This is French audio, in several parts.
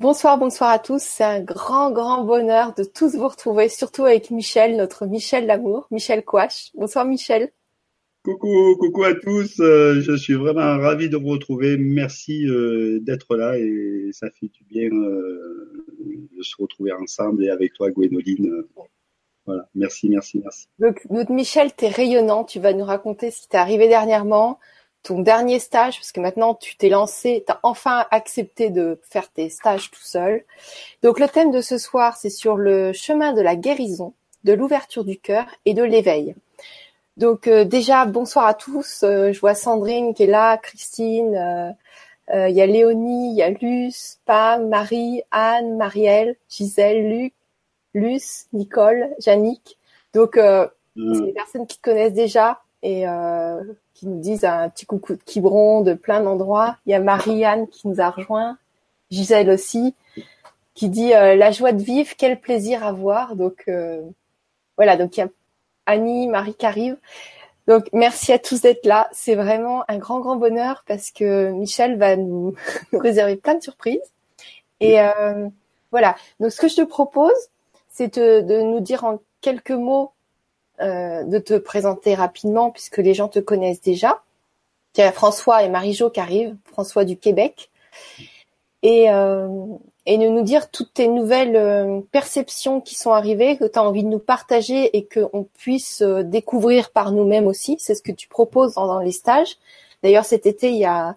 Bonsoir, bonsoir à tous. C'est un grand, grand bonheur de tous vous retrouver, surtout avec Michel, notre Michel d'amour, Michel Couache. Bonsoir Michel. Coucou, coucou à tous. Euh, je suis vraiment ravi de vous retrouver. Merci euh, d'être là et ça fait du bien euh, de se retrouver ensemble et avec toi, Gwénoline. Voilà, merci, merci, merci. Donc, donc Michel, t'es rayonnant. Tu vas nous raconter ce qui t'est arrivé dernièrement ton dernier stage, parce que maintenant tu t'es lancé, tu as enfin accepté de faire tes stages tout seul. Donc le thème de ce soir, c'est sur le chemin de la guérison, de l'ouverture du cœur et de l'éveil. Donc euh, déjà, bonsoir à tous. Euh, je vois Sandrine qui est là, Christine, euh, il y a Léonie, il y a Luce, Pam, Marie, Anne, Marielle, Gisèle, Luc, Luce, Nicole, Jannick. Donc mm. c'est des personnes qui te connaissent déjà et qui nous disent un petit coucou de Quiberon de plein d'endroits. Il y a Marianne qui nous a rejoint, Gisèle aussi, qui dit euh, la joie de vivre, quel plaisir à voir. Donc euh, voilà, donc il y a Annie, Marie qui arrive. Donc merci à tous d'être là. C'est vraiment un grand grand bonheur parce que Michel va nous, réserver plein de surprises. Et euh, voilà. Donc ce que je te propose, c'est de nous dire en quelques mots euh, de te présenter rapidement puisque les gens te connaissent déjà. Il y a François et Marie-Jo qui arrivent, François du Québec, et, euh, de nous dire toutes tes nouvelles euh, perceptions qui sont arrivées, que tu as envie de nous partager et qu'on puisse découvrir par nous-mêmes aussi. C'est ce que tu proposes dans, les stages. D'ailleurs, cet été, il y a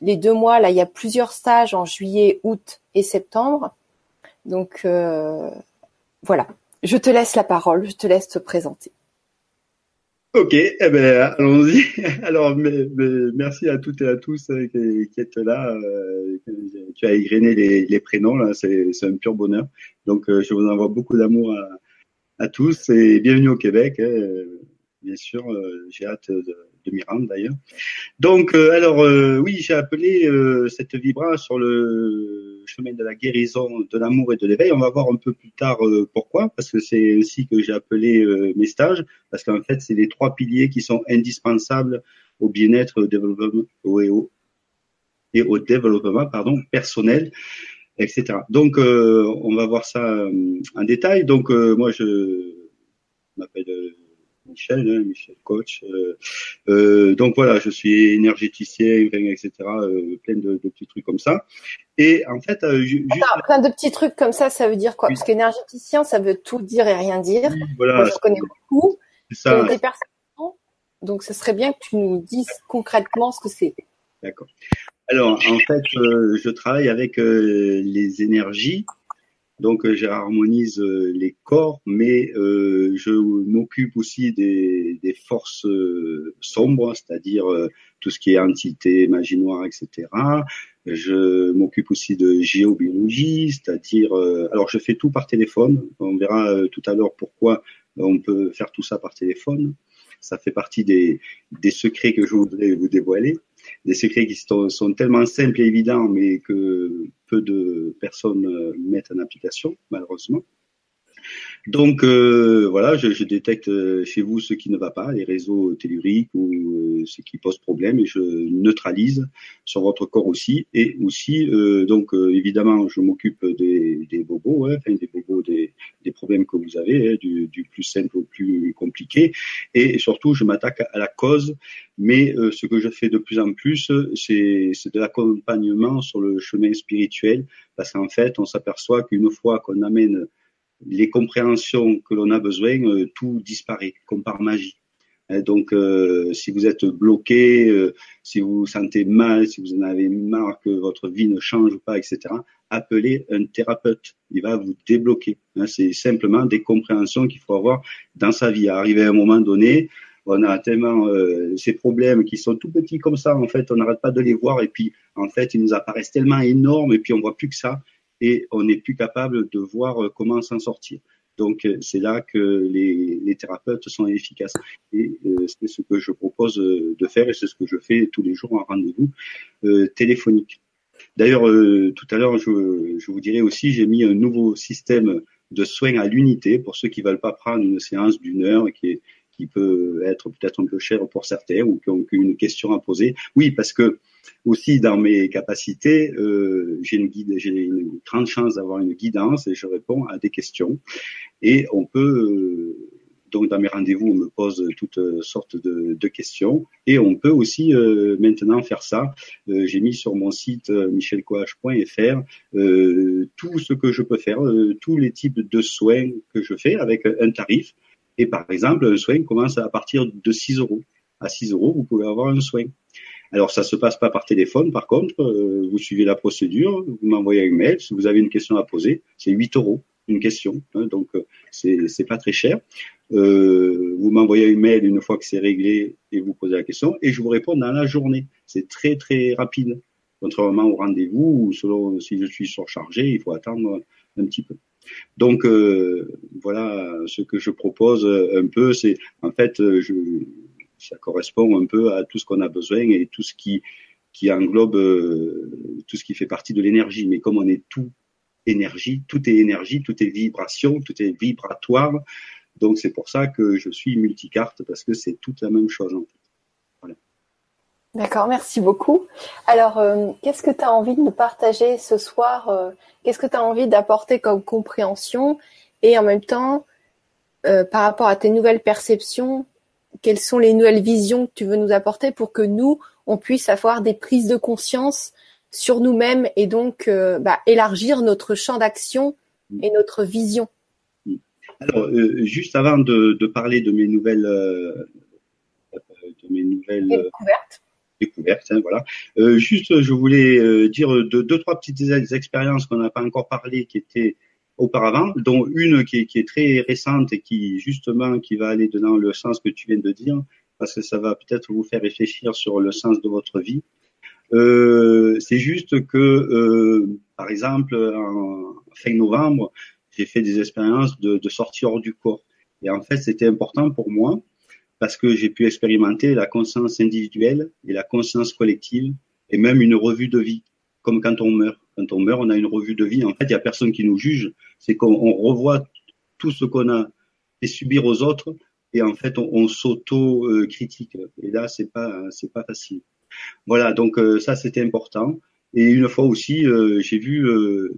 les deux mois, il y a plusieurs stages en juillet, août et septembre. Donc voilà, je te laisse la parole, je te laisse te présenter. Ok, eh ben, allons-y. Alors, merci à toutes et à tous euh, qui, êtes là. Euh, tu as égrené les, prénoms, là, c'est un pur bonheur. Donc, euh, je vous envoie beaucoup d'amour à, tous et bienvenue au Québec. Hein. bien sûr, j'ai hâte de, de m'y rendre d'ailleurs. Donc, alors, oui, j'ai appelé cette vibra sur le chemin de la guérison, de l'amour et de l'éveil. On va voir un peu plus tard euh, pourquoi, parce que c'est ainsi que j'ai appelé euh, mes stages, parce qu'en fait, c'est les trois piliers qui sont indispensables au bien-être au développement, et au, et au développement pardon, personnel, etc. Donc, euh, on va voir ça en détail. Donc, moi, je m'appelle Michel, hein, Michel coach. Euh, euh, donc voilà, je suis énergéticien, etc. Euh, plein de, petits trucs comme ça. Et en fait, juste... plein de petits trucs comme ça, ça veut dire quoi? Parce qu'énergéticien, ça veut tout dire et rien dire. voilà, Moi, je connais beaucoup. Ça. des personnes. Donc, ce serait bien que tu nous dises concrètement ce que c'est. D'accord. Alors, en fait, je travaille avec les énergies donc euh, j'harmonise euh, les corps, mais euh, je m'occupe aussi des, forces sombres, c'est-à-dire tout ce qui est entité, magie noire, etc. Je m'occupe aussi de géobiologie, c'est-à-dire, alors je fais tout par téléphone. On verra tout à l'heure pourquoi on peut faire tout ça par téléphone. Ça fait partie des secrets que je voudrais vous dévoiler des secrets qui sont, tellement simples et évidents, mais que peu de personnes euh, mettent en application, malheureusement. Donc euh, voilà, je, je, détecte euh, chez vous ce qui ne va pas, les réseaux telluriques ou euh, ce qui pose problème, et je neutralise sur votre corps aussi. Et aussi, euh, donc évidemment, je m'occupe des, des, bobos, hein, des bobos, des, des, problèmes que vous avez, hein, du, du, plus simple au plus compliqué. Et surtout, je m'attaque à la cause. Mais ce que je fais de plus en plus, c'est de l'accompagnement sur le chemin spirituel, parce qu'en fait, on s'aperçoit qu'une fois qu'on amène les compréhensions que l'on a besoin, euh, tout disparaît comme par magie. Hein, donc, euh, si vous êtes bloqué, euh, si vous vous sentez mal, si vous en avez marre que votre vie ne change pas, etc., appelez un thérapeute. Il va vous débloquer. Hein, c'est simplement des compréhensions qu'il faut avoir dans sa vie. Arrivé à un moment donné, on a tellement ces problèmes qui sont tout petits comme ça. En fait, on n'arrête pas de les voir et puis en fait, ils nous apparaissent tellement énormes et puis on voit plus que ça et on n'est plus capable de voir euh, comment s'en sortir. Donc euh, c'est là que les, thérapeutes sont efficaces. Et euh, c'est ce que je propose de faire et c'est ce que je fais tous les jours en rendez-vous téléphonique. D'ailleurs, tout à l'heure, je, vous dirai aussi, j'ai mis un nouveau système de soins à l'unité pour ceux qui veulent pas prendre une séance d'une heure et qui est, qui peut être peut-être un peu cher pour certains ou qui ont une question à poser. Oui, parce que aussi dans mes capacités, euh, j'ai une guide, j'ai une grande chance d'avoir une guidance et je réponds à des questions. Et on peut euh, donc dans mes rendez-vous, on me pose toutes sortes de, questions et on peut aussi euh, maintenant faire ça. J'ai mis sur mon site euh, michelcoach.fr tout ce que je peux faire, tous les types de soins que je fais avec un tarif. Et par exemple, un soin commence à partir de 6 euros. À 6 euros, vous pouvez avoir un soin. Alors ça se passe pas par téléphone, par contre, vous suivez la procédure, vous m'envoyez un mail, si vous avez une question à poser, c'est 8 euros une question, hein, donc c'est c'est pas très cher. Euh, vous m'envoyez un mail une fois que c'est réglé et vous posez la question et je vous réponds dans la journée. C'est très très rapide. Contrairement au rendez-vous où selon si je suis surchargé, il faut attendre un petit peu. Donc euh, voilà ce que je propose un peu, c'est en fait je, ça correspond un peu à tout ce qu'on a besoin et tout ce qui englobe euh, tout ce qui fait partie de l'énergie. Mais comme on est tout énergie, tout est énergie, tout est vibration, tout est vibratoire. Donc c'est pour ça que je suis multicarte parce que c'est toute la même chose en fait. D'accord, merci beaucoup. Alors, euh, qu'est-ce que tu as envie de nous partager ce soir euh, Qu'est-ce que tu as envie d'apporter comme compréhension Et en même temps, euh, par rapport à tes nouvelles perceptions, quelles sont les nouvelles visions que tu veux nous apporter pour que nous, on puisse avoir des prises de conscience sur nous-mêmes et donc bah, élargir notre champ d'action et notre vision? Alors, juste avant de, de, parler de mes nouvelles, de mes nouvelles découvertes, découvertes hein, voilà. Euh, juste, je voulais euh, dire de, deux, trois petites expériences qu'on n'a pas encore parlé, qui étaient auparavant, dont une qui est, qui est, très récente et qui justement qui va aller dans le sens que tu viens de dire, parce que ça va peut-être vous faire réfléchir sur le sens de votre vie. Euh, c'est juste que, euh, par exemple, en fin novembre, j'ai fait des expériences de, de sortie hors du corps. Et en fait, c'était important pour moi parce que j'ai pu expérimenter la conscience individuelle et la conscience collective et même une revue de vie, comme quand on meurt. Quand on meurt, on a une revue de vie. En fait, il y a personne qui nous juge. C'est qu'on revoit tout ce qu'on a fait subir aux autres et en fait, on, s'auto-critique. Et là, c'est pas, c'est pas facile. Voilà. Donc euh, ça, c'était important. Et une fois aussi, euh, j'ai vu euh,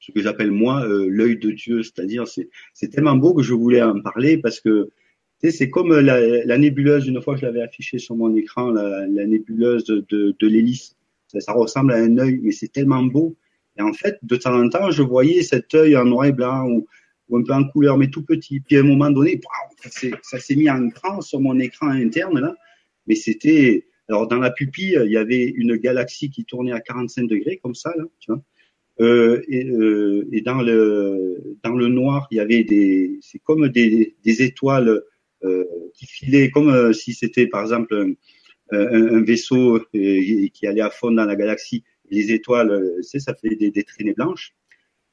ce que j'appelle moi l'œil de Dieu, c'est-à-dire c'est c'est tellement beau que je voulais en parler parce que c'est comme la, la, nébuleuse, une fois je l'avais affiché sur mon écran, la, la nébuleuse de, de, de l'hélice. Ça, ça, ressemble à un œil, mais c'est tellement beau. Et en fait, de temps en temps, je voyais cet œil en noir et blanc ou, ou un peu en couleur, mais tout petit. Puis à un moment donné, ça s'est mis en grand sur mon écran interne là. Mais c'était, alors dans la pupille, il y avait une galaxie qui tournait à 45 degrés comme ça là, tu vois. Euh, et, euh, et, dans le dans le noir, il y avait des c'est comme des, des étoiles euh, qui filaient comme euh, si c'était par exemple un, un, vaisseau euh, qui allait à fond dans la galaxie. Les étoiles, c'est ça fait des, des, traînées blanches.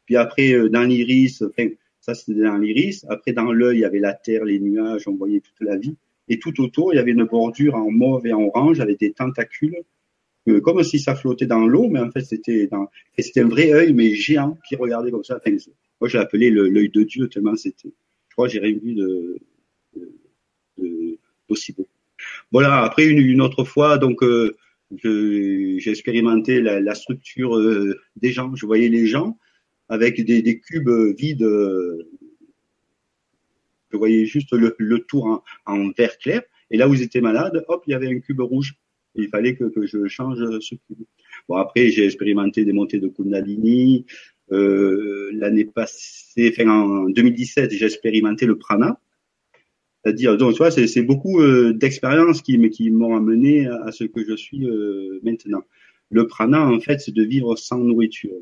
Puis après dans l'iris, enfin ça c'était dans l'iris. Après dans l'œil, il y avait la terre, les nuages, on voyait toute la vie. Et tout autour, il y avait une bordure en mauve et en orange avec des tentacules comme si ça flottait dans l'eau, mais en fait c'était dans, c'était un vrai œil mais géant qui regardait comme ça. Enfin, moi je l'ai appelé l'œil de Dieu tellement c'était. Je crois j'ai rien de, d'aussi beau. Voilà. Après une, autre fois, donc euh, j'ai expérimenté la, la structure euh, des gens. Je voyais les gens avec des, des cubes vides. Euh, je voyais juste le, le tour en, en vert clair. Et là où ils étaient malades, hop, il y avait un cube rouge il fallait que, que je change ce cube. Bon, après, j'ai expérimenté des montées de Kundalini. Euh, L'année passée, enfin en 2017, j'ai expérimenté le prana. C'est-à-dire, donc, tu vois, c'est beaucoup euh, d'expériences qui, qui m'ont amené à, ce que je suis euh, maintenant. Le prana, en fait, c'est de vivre sans nourriture.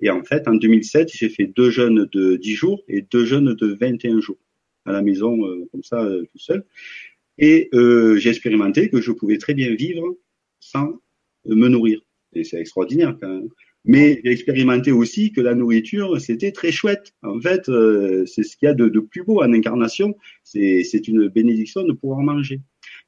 Et en fait, en 2007, j'ai fait deux jeûnes de 10 jours et deux jeûnes de 21 jours à la maison, euh, comme ça, tout seul. Et j'ai expérimenté que je pouvais très bien vivre sans me nourrir. Et c'est extraordinaire quand même. Mais j'ai expérimenté aussi que la nourriture, c'était très chouette. En fait, euh, c'est ce qu'il y a de, de, plus beau en incarnation. C'est une bénédiction de pouvoir manger,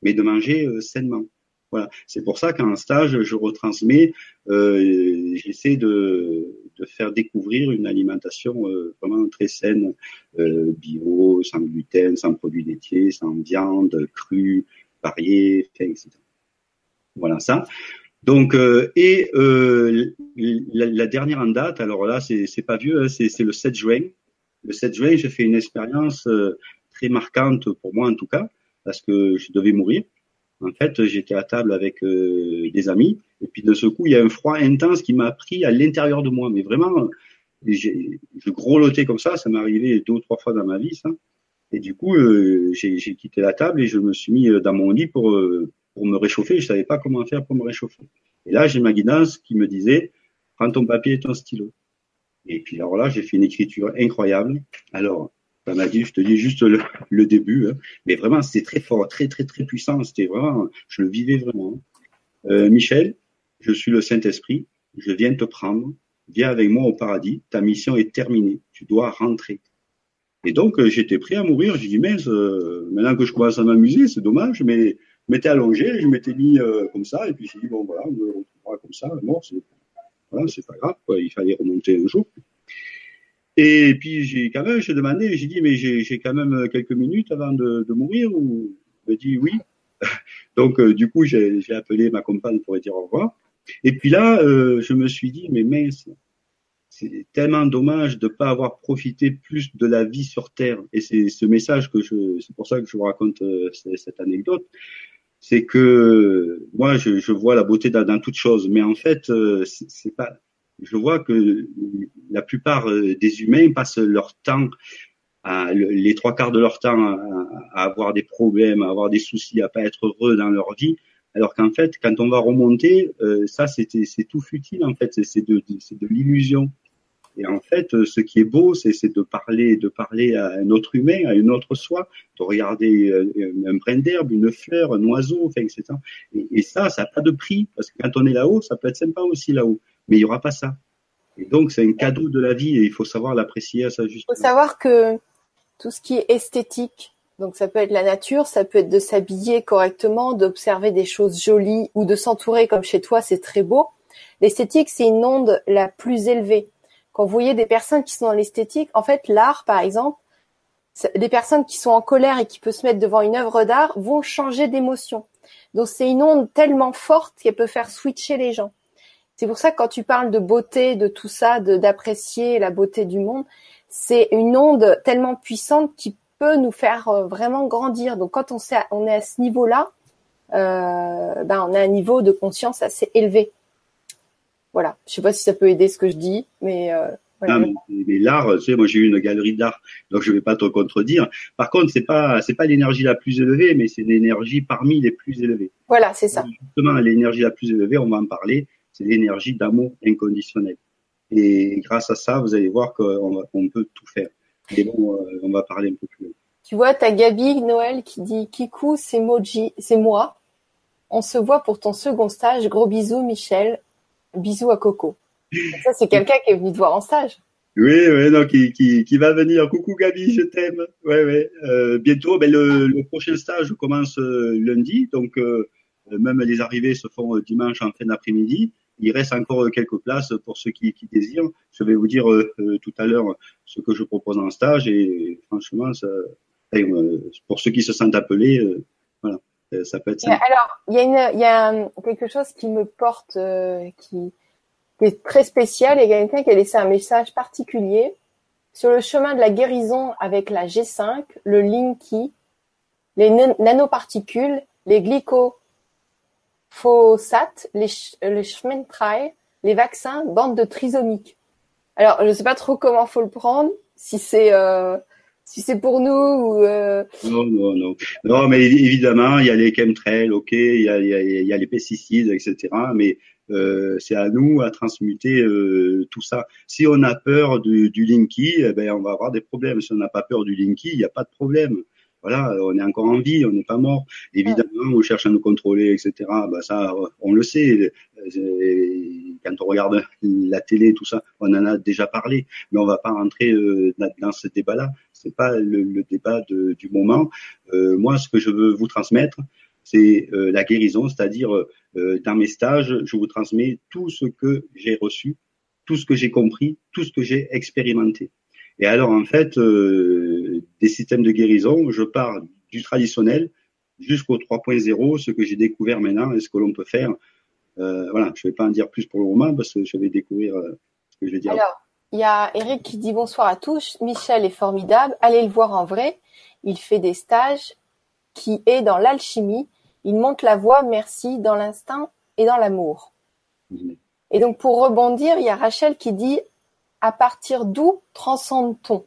mais de manger euh, sainement. Voilà, c'est pour ça qu'en stage, je retransmets, euh, j'essaie de, de, faire découvrir une alimentation euh, vraiment très saine, euh, bio, sans gluten, sans produits laitiers, sans viande, crue, variée, etc. Voilà ça. Donc euh, et euh, la, la, dernière en date, alors là c'est pas vieux, hein, c'est le 7 juin. Le 7 juin, j'ai fait une expérience euh, très marquante pour moi en tout cas, parce que je devais mourir. En fait, j'étais à table avec euh, des amis, et puis de ce coup, il y a un froid intense qui m'a pris à l'intérieur de moi. Mais vraiment, je grelottais comme ça, ça m'est arrivé deux ou trois fois dans ma vie, ça. Et du coup, euh, j'ai quitté la table et je me suis mis dans mon lit pour, euh, pour me réchauffer. Je savais pas comment faire pour me réchauffer. Et là, j'ai ma guidance qui me disait, prends ton papier et ton stylo. Et puis alors là, j'ai fait une écriture incroyable. Alors, ça m'a dit, je te dis juste le, le début, hein. mais vraiment c'était très fort, très très très puissant. C'était vraiment, je le vivais vraiment. Euh, Michel, je suis le Saint Esprit. Je viens te prendre. Viens avec moi au paradis. Ta mission est terminée. Tu dois rentrer. Et donc euh, j'étais prêt à mourir. J'ai dit mais euh, maintenant que je commence à m'amuser, c'est dommage, mais m'étais allongé, je m'étais mis euh, comme ça, et puis j'ai dit bon voilà, on me retrouvera comme ça, mort, c'est voilà, c'est pas grave, quoi. il fallait remonter un jour. Et puis j'ai quand même, j'ai demandé, j'ai dit mais j'ai quand même quelques minutes avant de, mourir ou? Me dit oui. Donc euh, du coup j'ai appelé ma compagne pour lui dire au revoir. Et puis là euh, je me suis dit mais mince, c'est tellement dommage de pas avoir profité plus de la vie sur Terre. Et c'est ce message que je, c'est pour ça que je vous raconte cette anecdote, c'est que moi je, je, vois la beauté dans, dans toute chose, mais en fait euh, c'est pas je vois que la plupart euh, des humains passent leur temps, à, les trois quarts de leur temps, à, à, avoir des problèmes, à avoir des soucis, à pas être heureux dans leur vie. Alors qu'en fait, quand on va remonter, euh, ça c'est tout futile en fait, c'est de, de l'illusion. Et en fait, euh, ce qui est beau, c'est de parler, de parler à un autre humain, à une autre soi, de regarder un brin d'herbe, une fleur, un oiseau, enfin, etc. Et, et ça, ça n'a pas de prix, parce que quand on est là-haut, ça peut être sympa aussi là-haut mais il n'y aura pas ça. Et donc, c'est un cadeau de la vie et il faut savoir l'apprécier à sa juste. Il faut savoir que tout ce qui est esthétique, donc ça peut être la nature, ça peut être de s'habiller correctement, d'observer des choses jolies ou de s'entourer comme chez toi, c'est très beau. L'esthétique, c'est une onde la plus élevée. Vous voyez des personnes qui sont dans l'esthétique, en fait, l'art, par exemple, des personnes qui sont en colère et qui peuvent se mettre devant une œuvre d'art vont changer d'émotion. Donc c'est une onde tellement forte qu'elle peut faire switcher les gens. C'est pour ça que quand tu parles de beauté, de tout ça, d'apprécier la beauté du monde, c'est une onde tellement puissante qui peut nous faire euh, vraiment grandir. Donc quand on est à ce niveau-là, euh, ben on a un niveau de conscience assez élevé. Voilà. Je sais pas si ça peut aider ce que je dis, mais euh, voilà. non, mais, l'art, tu sais, moi j'ai eu une galerie d'art, donc je vais pas te contredire. Par contre, c'est pas c'est pas l'énergie la plus élevée, mais c'est l'énergie parmi les plus élevées. Voilà, c'est ça. Justement, l'énergie la plus élevée, on va en parler c'est l'énergie d'amour inconditionnel. Et grâce à ça, vous allez voir qu'on on peut tout faire. Et bon, euh, on va parler un peu plus. Tu vois, t'as Gabi Noël qui dit Kikou, c'est Moji, c'est moi. On se voit pour ton second stage. Gros bisous, Michel. Bisous à Coco. ça, c'est quelqu'un qui est venu te voir en stage. Oui, oui, non, qui, qui, qui va venir. Coucou Gabi, je t'aime. Ouais, ouais. Euh, bientôt, ben, le, prochain stage commence euh, lundi, donc euh, même les arrivées se font dimanche en fin d'après-midi il reste encore quelques places pour ceux qui, désirent. Je vais vous dire euh, euh, tout à l'heure ce que je propose en stage et franchement, ça, euh, pour ceux qui se sentent appelés, voilà, ça peut être. Sympa. Alors, il y a, une, il y a quelque chose qui me porte, qui, qui, est très spécial et quelqu'un qui a laissé un message particulier sur le chemin de la guérison avec la G5, le Linky, les nanoparticules, les glyco Phosat, les, les Schmentrai, les vaccins, bande de trisomiques. Alors, je ne sais pas trop comment faut le prendre, si c'est euh, si c'est pour nous ou. Euh... Non, non, non. Non, mais évidemment, il y a les chemtrails, ok, il y a, il y a, il y a les pesticides, etc. Mais euh, c'est à nous à transmuter euh, tout ça. Si on a peur du, du linky, eh ben on va avoir des problèmes. Si on n'a pas peur du linky, il n'y a pas de problème voilà, on est encore en vie, on n'est pas mort. Évidemment, on cherche à nous contrôler, etc. Bah ça, on le sait. Quand on regarde la télé, tout ça, on en a déjà parlé, mais on va pas rentrer euh, dans ce débat-là. C'est pas le, débat de, du moment. Euh, moi, ce que je veux vous transmettre, c'est la guérison, c'est-à-dire dans mes stages, je vous transmets tout ce que j'ai reçu, tout ce que j'ai compris, tout ce que j'ai expérimenté. Et alors en fait, des systèmes de guérison, je pars du traditionnel jusqu'au 3.0, ce que j'ai découvert maintenant et ce que l'on peut faire. voilà, je ne vais pas en dire plus pour le moment parce que je vais découvrir ce que je vais dire. Il y a Eric qui dit bonsoir à tous. Michel est formidable. Allez le voir en vrai. Il fait des stages qui est dans l'alchimie. Il monte la voie, merci, dans l'instinct et dans l'amour. Et donc, pour rebondir, il y a Rachel qui dit à partir d'où transcende-t-on?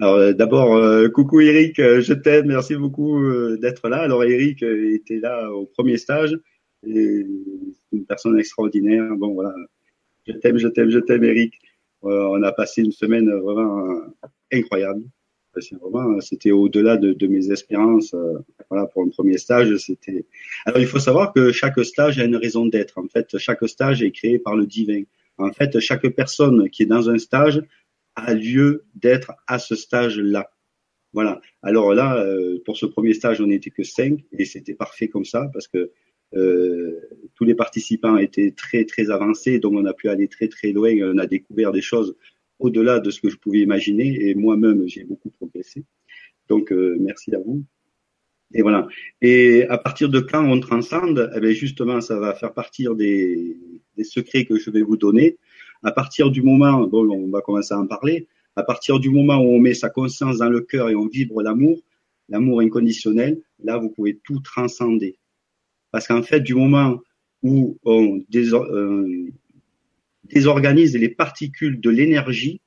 Alors euh, d'abord, euh, coucou Eric, euh, je t'aime, merci beaucoup d'être là. Alors Eric était là au premier stage, et une personne extraordinaire. Bon voilà, je t'aime, je t'aime, je t'aime, Eric. Euh, on a passé une semaine vraiment incroyable. C'était au-delà de, mes espérances. Euh, voilà, pour un premier stage, c'était. Alors, il faut savoir que chaque stage a une raison d'être. En fait, chaque stage est créé par le divin. En fait, chaque personne qui est dans un stage a lieu d'être à ce stage-là. Voilà. Alors là, euh, pour ce premier stage, on n'était que cinq et c'était parfait comme ça parce que tous les participants étaient très très avancés, donc on a pu aller très très loin. On a découvert des choses au-delà de ce que je pouvais imaginer, et moi-même j'ai beaucoup progressé. Donc euh, merci à vous. Et voilà. Et à partir de quand on transcende, eh bien justement, ça va faire partir des, des secrets que je vais vous donner. À partir du moment, bon, on va commencer à en parler. À partir du moment où on met sa conscience dans le cœur et on vibre l'amour, l'amour inconditionnel, là vous pouvez tout transcender. Parce qu'en fait, du moment où on euh, désorganise les particules de l'énergie,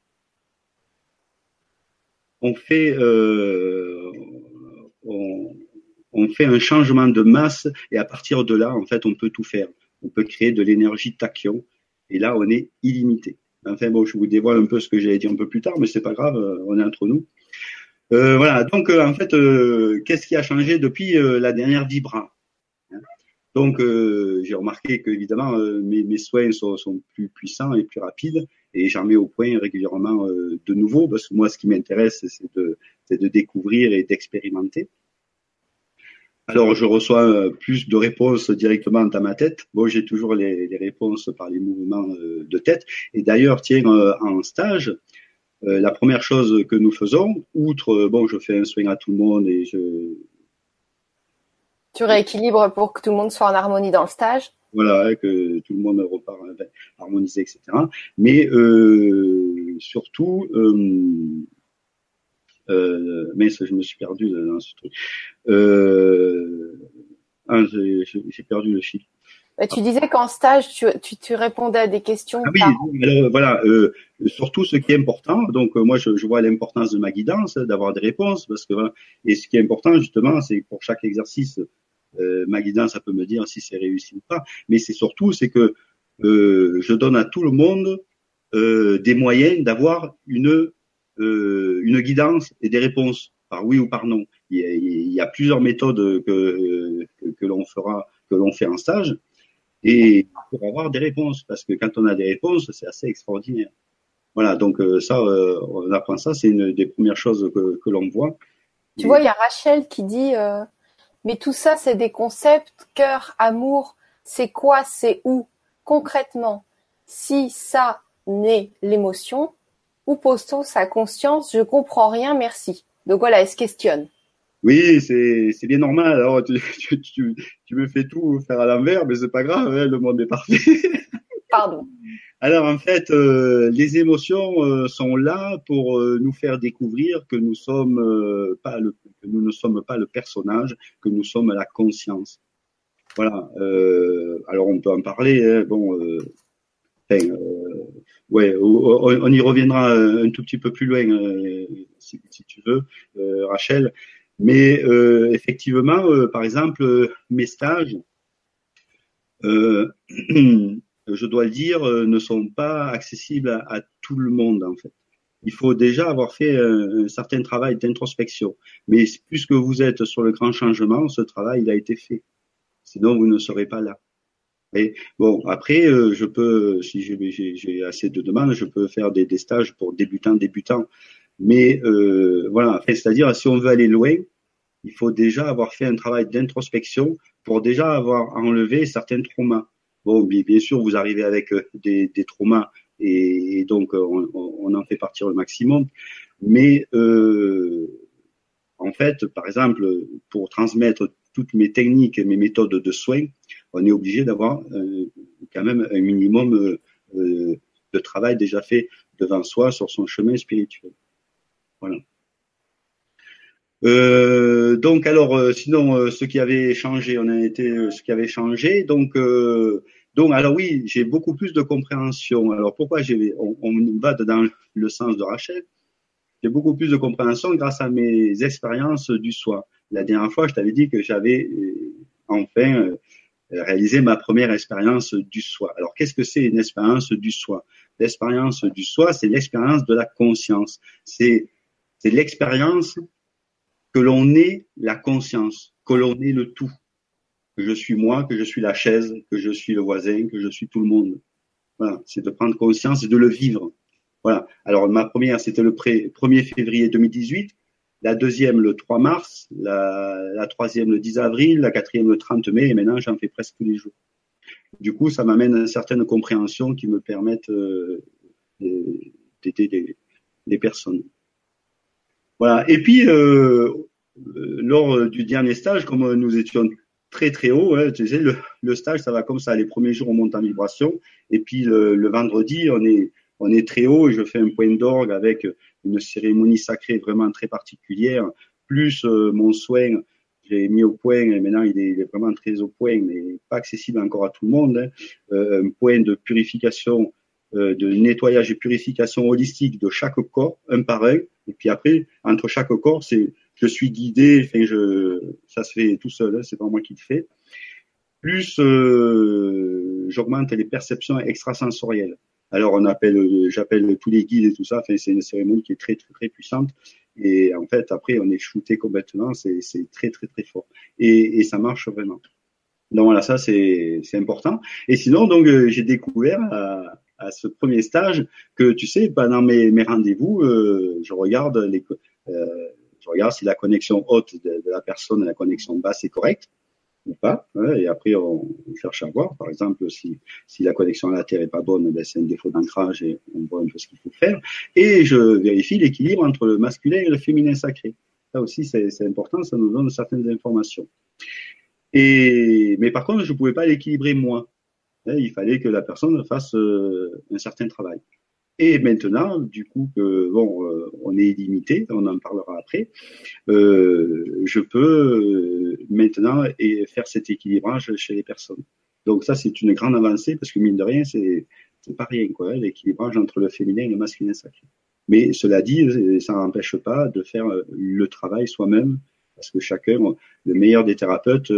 on fait, euh, on, fait un changement de masse et à partir de là, en fait, on peut tout faire. On peut créer de l'énergie tachyon et là, on est illimité. Enfin bon, je vous dévoile un peu ce que j'allais dire un peu plus tard, mais c'est pas grave, on est entre nous. Euh, voilà. Donc en fait, qu'est-ce qui a changé depuis la dernière vibra? Donc, euh, j'ai remarqué que évidemment euh, mes, mes, soins sont, sont, plus puissants et plus rapides, et j'en mets au point régulièrement euh, de nouveau, parce que moi, ce qui m'intéresse, c'est de, de, découvrir et d'expérimenter. Alors, je reçois plus de réponses directement dans ma tête. Bon, j'ai toujours les, les, réponses par les mouvements de tête. Et d'ailleurs, tiens, en stage, la première chose que nous faisons, outre, bon, je fais un soin à tout le monde et je, tu rééquilibres pour que tout le monde soit en harmonie dans le stage. Voilà, que tout le monde repart harmonisé, etc. Mais euh, surtout, euh, euh, mais je me suis perdu dans ce truc. Euh, ah, j'ai perdu le chiffre. Tu disais qu'en stage, tu, tu, tu, répondais à des questions. Ah oui, alors, voilà, euh, surtout ce qui est important. Donc euh, moi, je, je vois l'importance de ma guidance, d'avoir des réponses, parce que et ce qui est important justement, c'est pour chaque exercice, euh, ma guidance, ça peut me dire si c'est réussi ou pas. Mais c'est surtout, c'est que euh, je donne à tout le monde euh, des moyens d'avoir une une guidance et des réponses par oui ou par non. Il y a, il y a plusieurs méthodes que que, que l'on fera, que l'on fait en stage et pour avoir des réponses, parce que quand on a des réponses, c'est assez extraordinaire. Voilà, donc euh, ça, euh, on apprend ça, c'est une des premières choses que, que l'on voit. Tu vois, il y a Rachel qui dit, euh, mais tout ça, c'est des concepts, cœur, amour, c'est quoi, c'est où Concrètement, si ça n'est l'émotion, où pose-t-on sa conscience? Je comprends rien, merci. Donc voilà, elle se questionne. Oui, c'est bien normal. Alors tu, tu, tu, tu, me fais tout faire à l'envers, mais c'est pas grave, hein, le monde est parfait. Pardon. Alors en fait, euh, les émotions euh, sont là pour euh, nous faire découvrir que nous sommes pas le, que nous ne sommes pas le personnage, que nous sommes la conscience. Voilà. alors on peut en parler. Hein, bon, enfin, ouais, on, y reviendra un, tout petit peu plus loin si, si, tu veux, Rachel. Mais euh, effectivement, euh, par exemple, euh, mes stages, je dois le dire, ne sont pas accessibles à, tout le monde en fait. Il faut déjà avoir fait un, certain travail d'introspection. Mais puisque vous êtes sur le grand changement, ce travail il a été fait. Sinon, vous ne serez pas là. Bon, après, je peux, si j'ai assez de demandes, je peux faire des, stages pour débutants, débutants. Mais euh, voilà, c'est-à-dire si on veut aller loin, il faut déjà avoir fait un travail d'introspection pour déjà avoir enlevé certains traumas. Bon, bien, sûr, vous arrivez avec euh, des, des traumas et, donc on, on, en fait partir le maximum. Mais euh, en fait, par exemple, pour transmettre toutes mes techniques et mes méthodes de soins, on est obligé d'avoir euh, quand même un minimum euh, de travail déjà fait devant soi sur son chemin spirituel. Voilà. Euh, donc alors, euh, sinon, euh, ce qui avait changé, on a été ce qui avait changé. Donc, donc alors oui, j'ai beaucoup plus de compréhension. Alors pourquoi j'ai, on, on, va dans le sens de Rachel? J'ai beaucoup plus de compréhension grâce à mes expériences du soi. La dernière fois, je t'avais dit que j'avais enfin réalisé ma première expérience du soi. Alors qu'est-ce que c'est une expérience du soi L'expérience du soi, c'est l'expérience de la conscience. C'est c'est l'expérience que l'on est la conscience, que l'on est le tout, que je suis moi, que je suis la chaise, que je suis le voisin, que je suis tout le monde. Voilà, c'est de prendre conscience et de le vivre. Voilà. Alors ma première, c'était le 1er février 2018, la deuxième le 3 mars, la, troisième le 10 avril, la quatrième le 30 mai, et maintenant j'en fais presque tous les jours. Du coup, ça m'amène à une certaine compréhension qui me permettent euh, d'aider des, des personnes. Voilà. Et puis, euh, lors du dernier stage, comme nous étions très très haut, hein, tu sais, le, le, stage, ça va comme ça. Les premiers jours, on monte en vibration, et puis le, le, vendredi, on est on est très haut. Et je fais un point d'orgue avec une cérémonie sacrée vraiment très particulière, plus euh, mon soin. J'ai mis au point, et maintenant il est, il est, vraiment très au point, mais pas accessible encore à tout le monde. Hein, euh, un point de purification euh, de nettoyage et purification holistique de chaque corps, un par un. Et puis après, entre chaque corps, c'est je suis guidé, enfin je, ça se fait tout seul, hein, c'est pas moi qui le fais. Plus euh, j'augmente les perceptions extrasensorielles. Alors on appelle, j'appelle tous les guides et tout ça. Enfin c'est une cérémonie qui est très très très puissante. Et en fait après on est shooté complètement. C'est c'est très très très fort. Et, et ça marche vraiment. Donc voilà ça c'est c'est important. Et sinon donc euh, j'ai découvert à ce premier stage que tu sais pendant mes, mes rendez-vous euh, je regarde les euh, je regarde si la connexion haute de, la personne et la connexion basse est correcte ou pas hein, et après on, cherche à voir. Par exemple si si la connexion à la terre est pas bonne ben c'est un défaut d'ancrage et on voit un peu ce qu'il faut faire. Et je vérifie l'équilibre entre le masculin et le féminin sacré. Ça aussi c'est important ça nous donne certaines informations. Et mais par contre je pouvais pas l'équilibrer moi il fallait que la personne fasse euh, un certain travail. Et maintenant, du coup, que bon, euh, on est illimité, on en parlera après. Euh, je peux maintenant faire cet équilibrage chez les personnes. Donc ça, c'est une grande avancée parce que mine de rien, c'est c'est pas rien quoi, hein, l'équilibrage entre le féminin et le masculin sacré. Mais cela dit, ça n'empêche pas de faire le travail soi-même parce que chacun, le meilleur des thérapeutes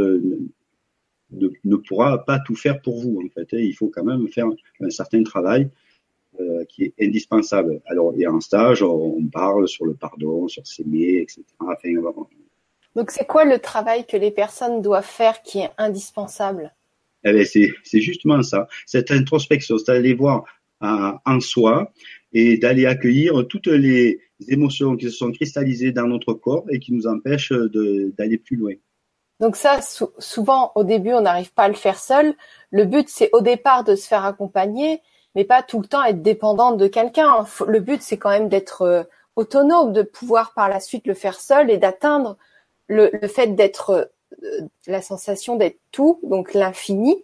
ne, pourra pas tout faire pour vous en fait. Hein. Il faut quand même faire un certain travail euh, qui est indispensable. Alors, a un stage, on parle sur le pardon, sur s'aimer, etc. Enfin, Donc, c'est quoi le travail que les personnes doivent faire qui est indispensable? Eh bien, c'est, justement ça, cette introspection, c'est d'aller voir en, en soi et d'aller accueillir toutes les émotions qui se sont cristallisées dans notre corps et qui nous empêchent d'aller plus loin. Donc ça, souvent au début, on n'arrive pas à le faire seul. Le but, c'est au départ de se faire accompagner, mais pas tout le temps être dépendante de quelqu'un. Le but, c'est quand même d'être euh, autonome, de pouvoir par la suite le faire seul et d'atteindre le, fait d'être euh, la sensation d'être tout, donc l'infini,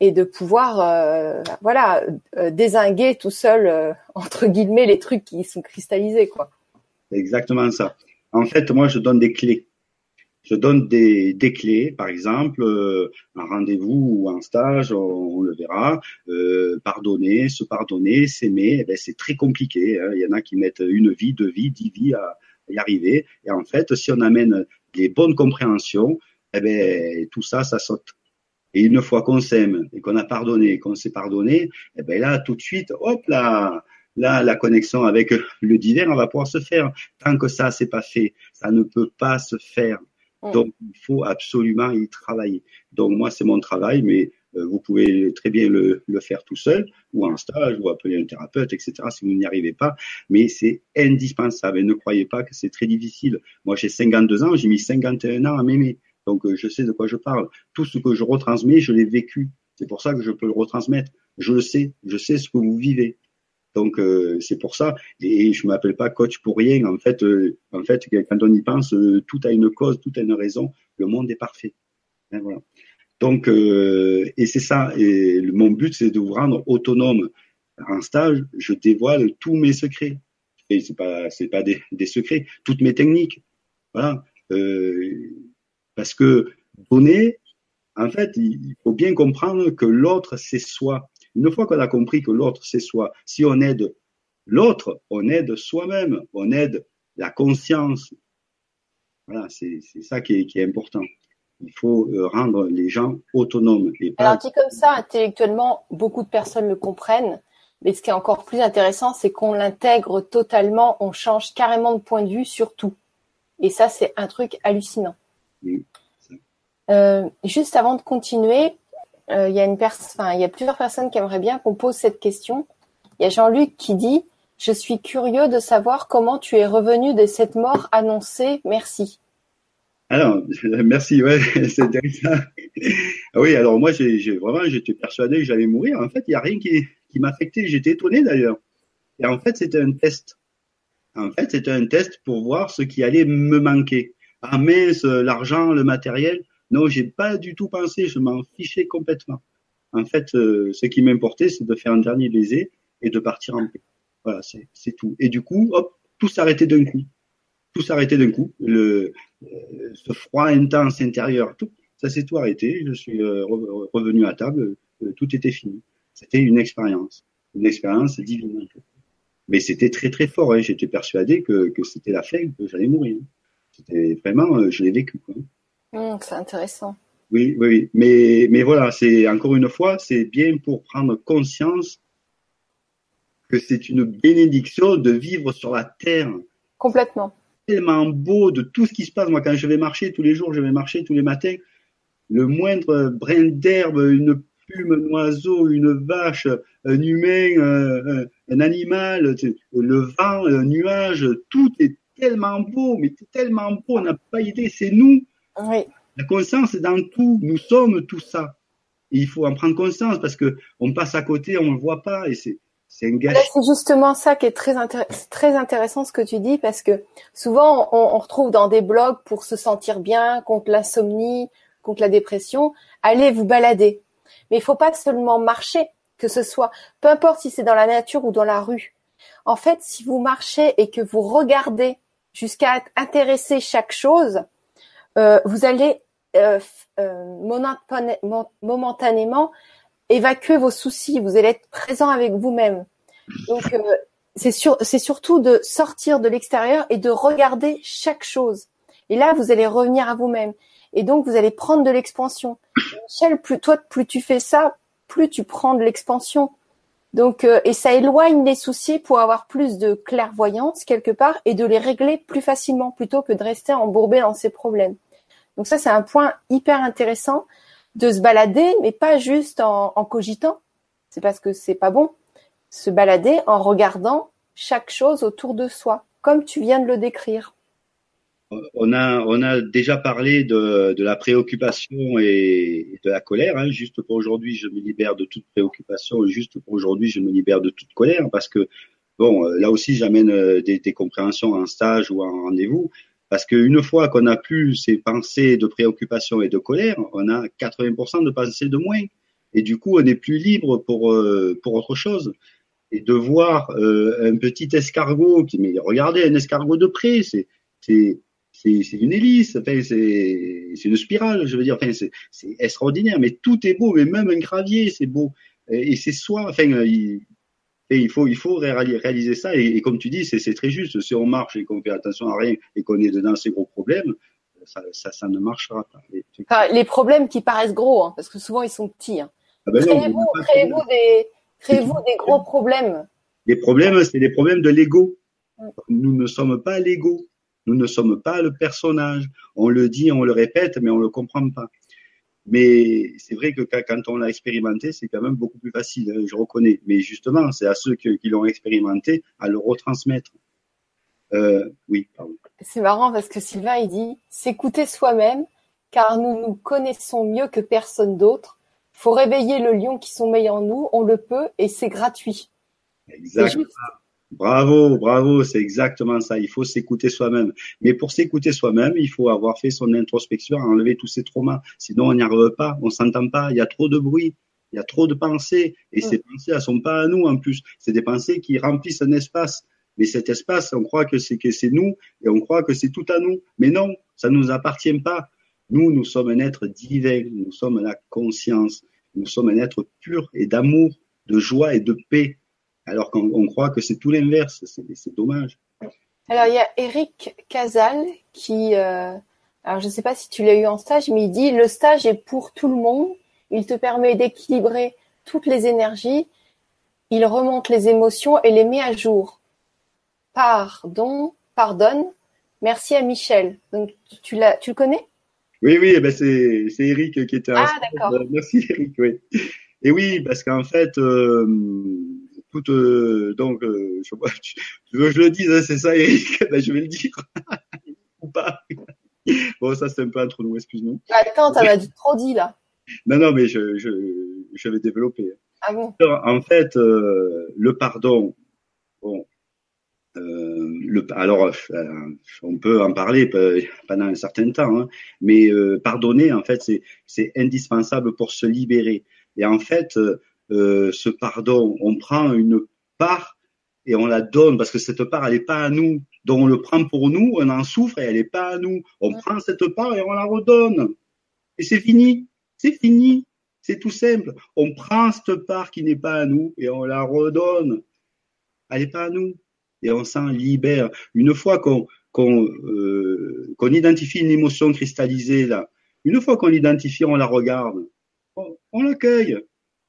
et de pouvoir euh, voilà désinguer tout seul entre guillemets les trucs qui sont cristallisés quoi. Exactement ça. En fait, moi, je donne des clés je donne des, des clés, par exemple, euh, un rendez-vous ou un stage, on, le verra. Euh, pardonner, se pardonner, s'aimer, eh ben, c'est très compliqué. Hein. Il y en a qui mettent une vie, deux vies, dix vies à, y arriver. Et en fait, si on amène les bonnes compréhensions, eh ben, tout ça, ça saute. Et une fois qu'on s'aime et qu'on a pardonné, qu'on s'est pardonné, eh ben là, tout de suite, hop là, là, la connexion avec le divin, on va pouvoir se faire. Tant que ça, c'est pas fait, ça ne peut pas se faire. Mm. Donc, il faut absolument y travailler. Donc, moi, c'est mon travail, mais Euh, vous pouvez très bien le, le, faire tout seul ou en stage ou appeler un thérapeute, etc. si vous n'y arrivez pas. Mais c'est indispensable et ne croyez pas que c'est très difficile. Moi, j'ai 52 ans, j'ai mis 51 ans à m'aimer. Donc, euh, je sais de quoi je parle. Tout ce que je retransmets, je l'ai vécu. C'est pour ça que je peux le retransmettre. Je le sais. Je sais ce que vous vivez. Donc euh, c'est pour ça. Et je m'appelle pas coach pour rien. En fait, en fait, quand on y pense, tout a une cause, tout a une raison. Le monde est parfait. Hein, voilà. Donc, euh, et c'est ça. Et mon but, c'est de vous rendre autonome. En stage, je dévoile tous mes secrets. Et c'est pas, c'est pas des, des, secrets, toutes mes techniques. Voilà. Euh, parce que donner, en fait, il faut bien comprendre que l'autre, c'est soi. Une fois qu'on a compris que l'autre, c'est soi, si on aide l'autre, on aide soi-même, on aide la conscience. Voilà, c'est ça qui est, qui est important il faut euh, rendre les gens autonomes. Et Alors dit comme ça, intellectuellement, beaucoup de personnes le comprennent. Mais ce qui est encore plus intéressant, c'est qu'on l'intègre totalement, on change carrément de point de vue sur tout. Et ça, c'est un truc hallucinant. Euh, juste avant de continuer, euh, il y a une enfin, il y a plusieurs personnes qui aimeraient bien qu'on pose cette question. Il y a Jean-Luc qui dit Je suis curieux de savoir comment tu es revenu de cette mort annoncée. Merci. Alors, merci, ouais, c'est intéressant. Ah oui, alors moi, j'ai vraiment, j'étais persuadé que j'allais mourir. En fait, il n'y a rien qui, qui m'affectait. J'étais étonné d'ailleurs. Et en fait, c'était un test. En fait, c'était un test pour voir ce qui allait me manquer. Ah l'argent, le matériel. Non, j'ai pas du tout pensé. Je m'en fichais complètement. En fait, euh, ce qui m'importait, c'est de faire un dernier baiser et de partir en paix. Voilà, c'est tout. Et du coup, hop, tout s'arrêtait d'un coup tout s'arrêtait d'un coup. Le, euh, ce froid intense intérieur, tout, ça s'est tout arrêté. Je suis euh, revenu à table, tout était fini. C'était une expérience, une expérience divine. Mais c'était très très fort. Hein. J'étais persuadé que, c'était la fin, que j'allais mourir. C'était vraiment, je l'ai vécu. Mmh, c'est intéressant. Oui, oui, mais mais voilà, c'est encore une fois, c'est bien pour prendre conscience que c'est une bénédiction de vivre sur la terre. Complètement tellement beau de tout ce qui se passe. Moi, quand je vais marcher tous les jours, je vais marcher tous les matins, le moindre brin d'herbe, une plume, un oiseau, une vache, un humain, un, animal, le vent, un nuage, tout est tellement beau, mais tellement beau, on n'a pas idée, c'est nous. Oui. La conscience est dans tout, nous sommes tout ça. Et il faut en prendre conscience parce que on passe à côté, on ne le voit pas et c'est c'est justement ça qui est très, très intéressant ce que tu dis parce que souvent on, on, retrouve dans des blogs pour se sentir bien contre l'insomnie, contre la dépression, allez vous balader. Mais il faut pas seulement marcher, que ce soit, peu importe si c'est dans la nature ou dans la rue. En fait, si vous marchez et que vous regardez jusqu'à intéresser chaque chose, vous allez euh, euh, momentanément évacuer vos soucis, vous allez être présent avec vous-même. Donc euh, c'est surtout de sortir de l'extérieur et de regarder chaque chose. Et là, vous allez revenir à vous-même. Et donc, vous allez prendre de l'expansion. Michel, plus toi, plus tu fais ça, plus tu prends de l'expansion. Donc, euh, et ça éloigne les soucis pour avoir plus de clairvoyance quelque part et de les régler plus facilement plutôt que de rester embourbé dans ces problèmes. Donc ça, c'est un point hyper intéressant de se balader, mais pas juste en, cogitant. C'est parce que c'est pas bon. Se balader en regardant chaque chose autour de soi, comme tu viens de le décrire. On a, on a déjà parlé de, la préoccupation et de la colère. Hein. Juste pour aujourd'hui, je me libère de toute préoccupation. Juste pour aujourd'hui, je me libère de toute colère parce que, bon, là aussi, j'amène euh, des, des compréhensions en stage ou en rendez-vous. Parce qu'une fois qu'on a plus ces pensées de préoccupation et de colère, on a 80% de pensées de moins. Et du coup, on est plus libre pour, euh, pour autre chose. Et de voir euh, un petit escargot, qui, mais regardez un escargot de près, c'est, c'est, c'est, une hélice, enfin, c'est, c'est une spirale, je veux dire, enfin, c'est, c'est extraordinaire, mais tout est beau, mais même un gravier, c'est beau. Et, c'est soi, enfin, il, et il faut, il faut réaliser ça. Et, comme tu dis, c'est très juste. Si on marche et qu'on fait attention à rien et qu'on est dedans ces gros problèmes, ça, ça, ça, ne marchera pas. Enfin, les problèmes qui paraissent gros, hein, parce que souvent ils sont petits. Hein. Ah ben créez-vous créez des, créez des gros problèmes. Les problèmes, c'est les problèmes de l'ego. Nous ne sommes pas l'ego. Nous ne sommes pas le personnage. On le dit, on le répète, mais on ne le comprend pas. Mais c'est vrai que quand on l'a expérimenté, c'est quand même beaucoup plus facile, hein, je reconnais. Mais justement, c'est à ceux qui, l'ont expérimenté à le retransmettre. Euh, oui, pardon. C'est marrant parce que Sylvain, il dit s'écouter soi-même, car nous nous connaissons mieux que personne d'autre. Faut réveiller le lion qui sommeille en nous, on le peut et c'est gratuit. Exactement. Bravo, bravo, c'est exactement ça. Il faut s'écouter soi-même. Mais pour s'écouter soi-même, il faut avoir fait son introspection, enlever tous ces traumas. Sinon, on n'y arrive pas, on s'entend pas. Il y a trop de bruit, il y a trop de pensées. Et ces pensées, elles sont pas à nous en plus. C'est des pensées qui remplissent un espace. Mais cet espace, on croit que c'est que c'est nous et on croit que c'est tout à nous. Mais non, ça ne nous appartient pas. Nous, nous sommes un être divin. Nous sommes la conscience. Nous sommes un être pur et d'amour, de joie et de paix alors qu'on croit que c'est tout l'inverse. C'est dommage. Alors il y a Eric Casal qui, euh, alors je ne sais pas si tu l'as eu en stage, mais il dit le stage est pour tout le monde. Il te permet d'équilibrer toutes les énergies. Il remonte les émotions et les met à jour. Pardon, pardonne. Merci à Michel. Donc tu l'as, tu le connais? Oui, oui, eh ben c'est c'est Eric qui était. Ah d'accord. Merci Eric. Oui. Et oui, parce qu'en fait. Euh, euh, donc, euh, je, tu, veux que je le dise, hein, c'est ça, Eric ben, Je vais le dire. Ou pas. Bon, ça, c'est un peu entre nous, excuse-nous. Attends, t'en as trop dit, là. Non, non, mais je, je, je vais développer. Ah bon? En fait, euh, le pardon, bon, euh, le, alors, on peut en parler pendant un certain temps, hein, mais pardonner, en fait, c'est indispensable pour se libérer. Et en fait, ce pardon. On prend une part et on la donne parce que cette part, elle n'est pas à nous. Donc on le prend pour nous, on en souffre et elle n'est pas à nous. On prend cette part et on la redonne. Et c'est fini. C'est fini. C'est tout simple. On prend cette part qui n'est pas à nous et on la redonne. Elle n'est pas à nous. Et on s'en libère. Une fois qu'on qu'on euh, qu'on identifie une émotion cristallisée là, une fois qu'on l'identifie, on la regarde, on l'accueille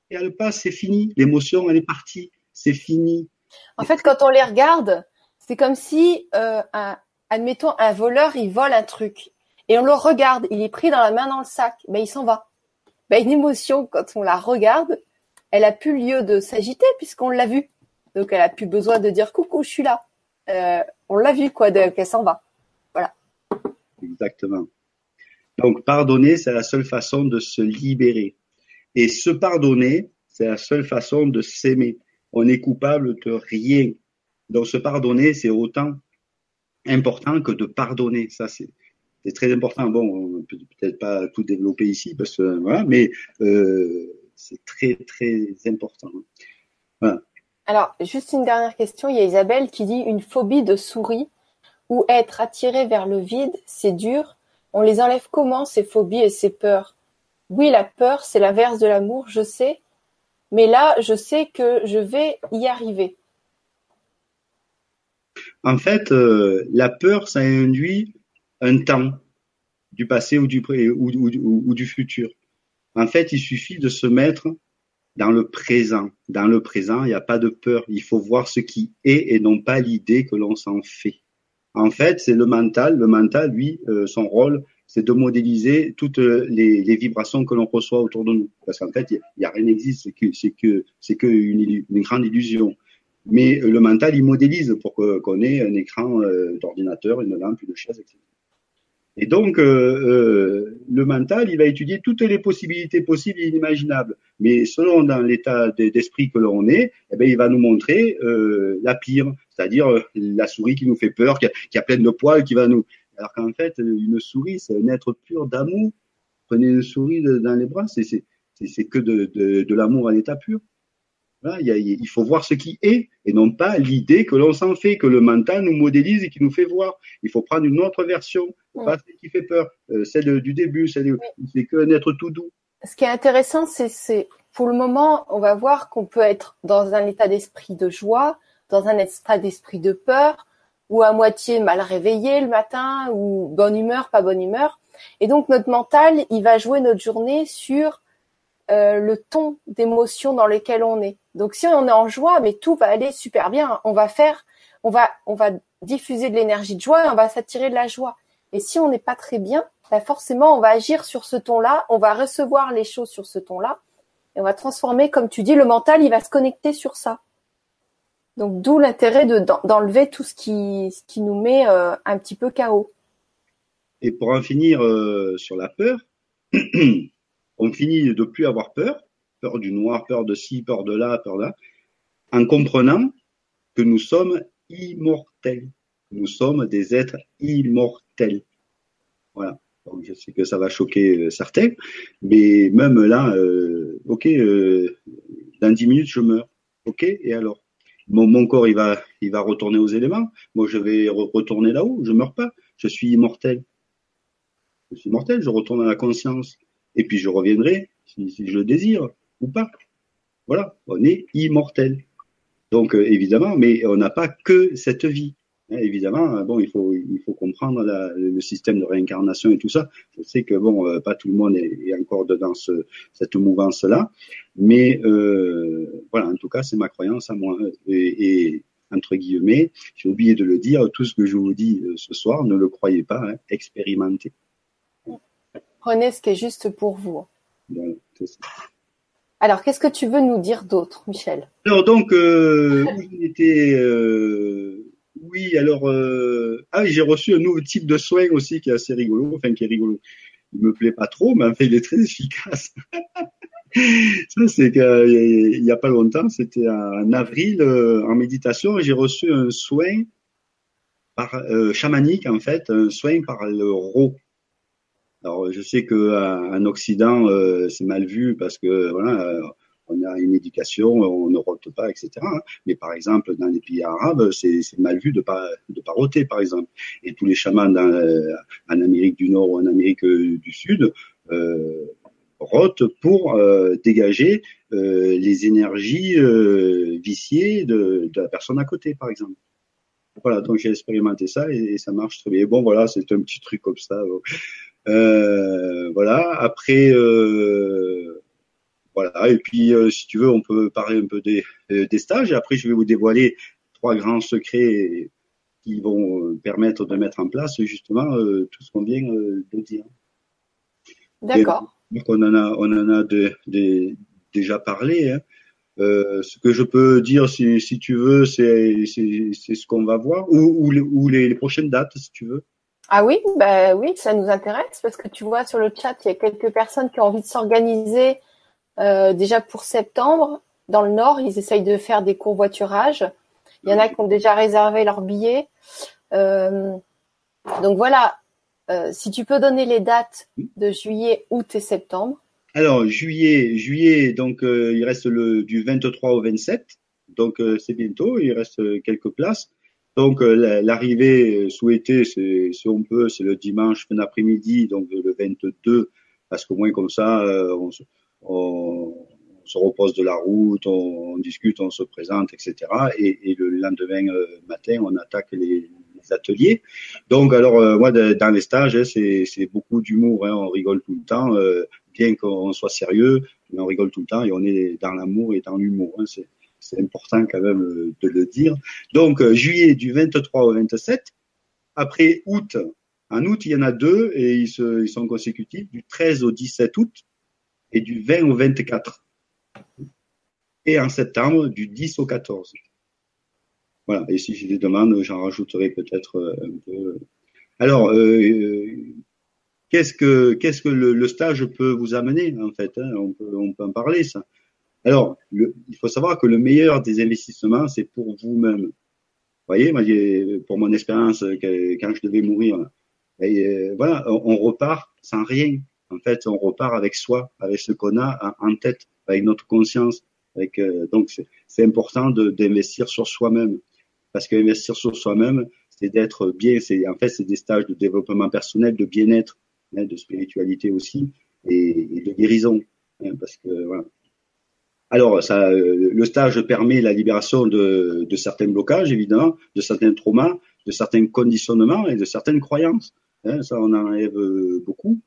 et elle passe, c'est fini. L'émotion, elle est partie, c'est fini. En fait, quand on les regarde, c'est comme si, euh, un, admettons, un voleur, il vole un truc. Et on le regarde, il est pris dans la main dans le sac, mais il s'en va. Ben, une émotion, quand on la regarde, elle a plus lieu de s'agiter puisqu'on l'a vue. Donc, elle a plus besoin de dire coucou, je suis là. Euh, on l'a vu, quoi, qu'elle s'en va. Voilà. Exactement. Donc, pardonner, c'est la seule façon de se libérer. Et se pardonner, c'est la seule façon de s'aimer. On est coupable de rien. Donc se pardonner, c'est autant important que de pardonner. Ça, c'est très important. Bon, on peut peut-être pas tout développer ici parce que voilà, mais euh, c'est très très important. Alors, juste une dernière question. Il y a Isabelle qui dit une phobie de souris ou être attiré vers le vide, c'est dur. On les enlève comment ces phobies et ces peurs? Oui, la peur, c'est l'inverse de l'amour, je sais, mais là, je sais que je vais y arriver. En fait, euh, la peur, ça induit un temps du passé ou du, ou, du futur. En fait, il suffit de se mettre dans le présent. Dans le présent, il n'y a pas de peur. Il faut voir ce qui est et non pas l'idée que l'on s'en fait. En fait, c'est le mental. Le mental, lui, euh, son rôle, c'est de modéliser toutes les, les vibrations que l'on reçoit autour de nous. Parce qu'en fait, il y a, rien n'existe, c'est que c'est que que une, grande illusion. Mais le mental, il modélise pour qu'on ait un écran euh, d'ordinateur, une lampe, une chaise, etc. Et donc, euh, euh, le mental, il va étudier toutes les possibilités possibles et inimaginables. Mais selon dans l'état d'esprit que l'on est, eh bien, il va nous montrer euh, la pire, c'est-à-dire euh, la souris qui nous fait peur, qui a, qui a plein de poils, qui va nous, alors qu'en fait, une souris, c'est un être pur d'amour. Prenez une souris dans les bras, c'est que de, de, de l'amour à l'état pur. il, il, faut voir ce qui est et non pas l'idée que l'on s'en fait, que le mental nous modélise et qui nous fait voir. Il faut prendre une autre version, pas celle qui fait peur, euh, celle du début, celle c'est qu'un être tout doux. Ce qui est intéressant, c'est pour le moment, on va voir qu'on peut être dans un état d'esprit de joie, dans un état d'esprit de peur, ou à moitié mal réveillé le matin, ou bonne humeur, pas bonne humeur. Et donc notre mental, il va jouer notre journée sur euh, le ton d'émotion dans lequel on est. Donc si on est en joie, mais tout va aller super bien. On va faire, on va, on va diffuser de l'énergie de joie on va s'attirer de la joie. Et si on n'est pas très bien, bah forcément, on va agir sur ce ton-là, on va recevoir les choses sur ce ton-là, et on va transformer, comme tu dis, le mental, il va se connecter sur ça. Donc d'où l'intérêt de d'enlever tout ce qui, ce qui nous met euh, un petit peu chaos. Et pour en finir euh, sur la peur, on finit de plus avoir peur, peur du noir, peur de ci, peur de là, peur de là, en comprenant que nous sommes immortels. Nous sommes des êtres immortels. Voilà. Je sais que ça va choquer euh, certains, mais même là, ok, dans dix minutes je meurs. Ok, et alors? Mon, corps il va, il va retourner aux éléments. Moi je vais retourner là-haut. Je meurs pas. Je suis immortel. Je suis immortel. Je retourne à la conscience. Et puis je reviendrai si, si je le désire ou pas. Voilà, on est immortel. Donc évidemment, mais on n'a pas que cette vie. Hein, évidemment, bon, il faut il faut comprendre la, le système de réincarnation et tout ça. Je sais que bon, euh, pas tout le monde est, est encore dedans ce, cette mouvance-là, mais euh, voilà, en tout cas, c'est ma croyance à moi. Et, et entre guillemets, j'ai oublié de le dire, tout ce que je vous dis euh, ce soir, ne le croyez pas, hein, expérimentez. Prenez ce qui est juste pour vous. Voilà, Alors, qu'est-ce que tu veux nous dire d'autre, Michel? Alors donc, euh, où j'étais euh, oui, alors euh... ah, j'ai reçu un nouveau type de soin aussi qui est assez rigolo, enfin qui est rigolo. Il me plaît pas trop, mais enfin il est très efficace. Ça c'est qu'il y a pas longtemps, c'était en avril euh, en méditation, j'ai reçu un soin par euh, chamanique en fait, un soin par le ro. Alors je sais que en Occident euh, c'est mal vu parce que voilà on a une éducation, on ne rote pas, etc. Hein. Mais par exemple, dans les pays arabes, c'est mal vu de pas de pas roter, par exemple. Et tous les chamans dans, euh, en Amérique du Nord ou en Amérique du Sud euh, rotent pour euh, dégager euh, les énergies euh, viciées de, de, la personne à côté, par exemple. Voilà, donc j'ai expérimenté ça et, et, ça marche très bien. Bon, voilà, c'est un petit truc comme ça. Euh, voilà. Après. Euh, voilà. Et puis, euh, si tu veux, on peut parler un peu des, euh, des stages. Et après, je vais vous dévoiler trois grands secrets qui vont euh, permettre de mettre en place justement tout ce qu'on vient de dire. D'accord. Donc, on en a, on en a de, de, déjà parlé. Hein. Euh, ce que je peux dire, si, si tu veux, c'est ce qu'on va voir, ou, ou, les, ou les, les, prochaines dates, si tu veux. Ah oui, bah oui, ça nous intéresse parce que tu vois sur le chat, il y a quelques personnes qui ont envie de s'organiser déjà pour septembre, dans le Nord, ils essayent de faire des courvoiturages. Il y en a qui ont déjà réservé leurs billets. Euh, donc voilà, euh, si tu peux donner les dates de juillet, août et septembre. Alors juillet, juillet, donc euh, il reste le du 23 au 27, donc euh, c'est bientôt, il reste quelques places. Donc l'arrivée souhaitée, c'est si on peut, c'est le dimanche fin d'après-midi, donc le 22, parce qu'au moins comme ça, on se on, se repose de la route, on, on, discute, on se présente, etc. Et, et le lendemain euh, matin, on attaque les, les ateliers. Donc, alors euh, moi, dans les stages, hein, c'est beaucoup d'humour, hein, on rigole tout le temps, euh, bien qu'on soit sérieux, mais on rigole tout le temps et on est dans l'amour et dans l'humour. Hein, c'est important quand même euh, de le dire. Donc, euh, juillet du 23 au 27. Après août, en août, il y en a deux et ils, se, ils sont consécutifs, du 13 au 17 août et du 20 au 24. Et en septembre, du 10 au 14. Voilà, et si j'ai des demandes, j'en rajouterai peut-être euh, un peu. Alors, euh, qu'est-ce que qu'est-ce que le, stage peut vous amener en fait hein? On, peut, en parler ça. Alors, il faut savoir que le meilleur des investissements, c'est pour vous-même. Vous voyez, pour mon expérience, quand je devais mourir, euh, voilà, on repart sans rien en fait, on repart avec soi, avec ce qu'on a en tête, avec notre conscience. Euh, donc, c'est important d'investir sur soi-même. Parce qu'investir sur soi-même, c'est d'être bien. C'est En fait, c'est des stages de développement personnel, de bien-être, hein, de spiritualité aussi, et, de guérison. Hein, parce que, voilà. Alors, ça, euh, le stage permet la libération de, certains blocages, évidemment, de certains traumas, de certains conditionnements et de certaines croyances. Hein, ça, on en enlève beaucoup.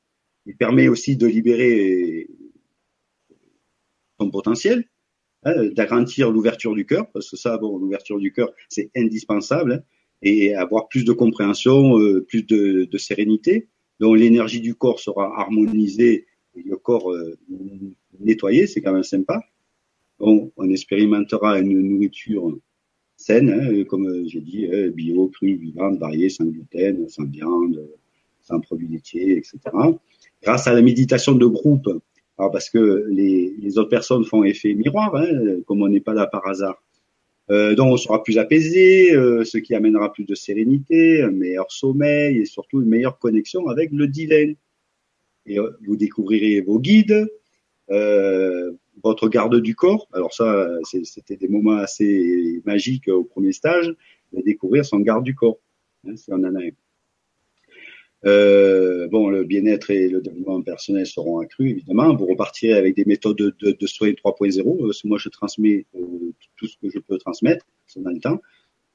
Il permet aussi de libérer son potentiel, hein, d'agrandir l'ouverture du cœur, parce que ça, bon, l'ouverture du cœur, c'est indispensable. Hein. et avoir plus de compréhension, euh, plus de, sérénité. Donc l'énergie du corps sera harmonisée, et le corps euh, nettoyé, c'est quand même sympa. On, on expérimentera une nourriture saine, hein, comme j'ai dit, bio, cru, vivante, variée, sans gluten, sans viande, sans produits laitiers, etc. Grâce à la méditation de groupe, parce que les, les autres personnes font effet miroir, hein, comme on n'est pas là par hasard. Euh, donc on sera plus apaisé, euh, ce qui amènera plus de sérénité, un meilleur sommeil et surtout une meilleure connexion avec le divin. Et euh, vous découvrirez vos guides, euh, votre garde du corps. Alors ça, c'était des moments assez magiques au premier stage, de découvrir son garde du corps, hein, si on en a un. Euh, bon, le bien-être et le développement personnel seront accrus, évidemment. Vous repartirez avec des méthodes de, de, de soins 3.0. Euh, moi, je transmets euh, tout ce que je peux transmettre, c'est dans le temps.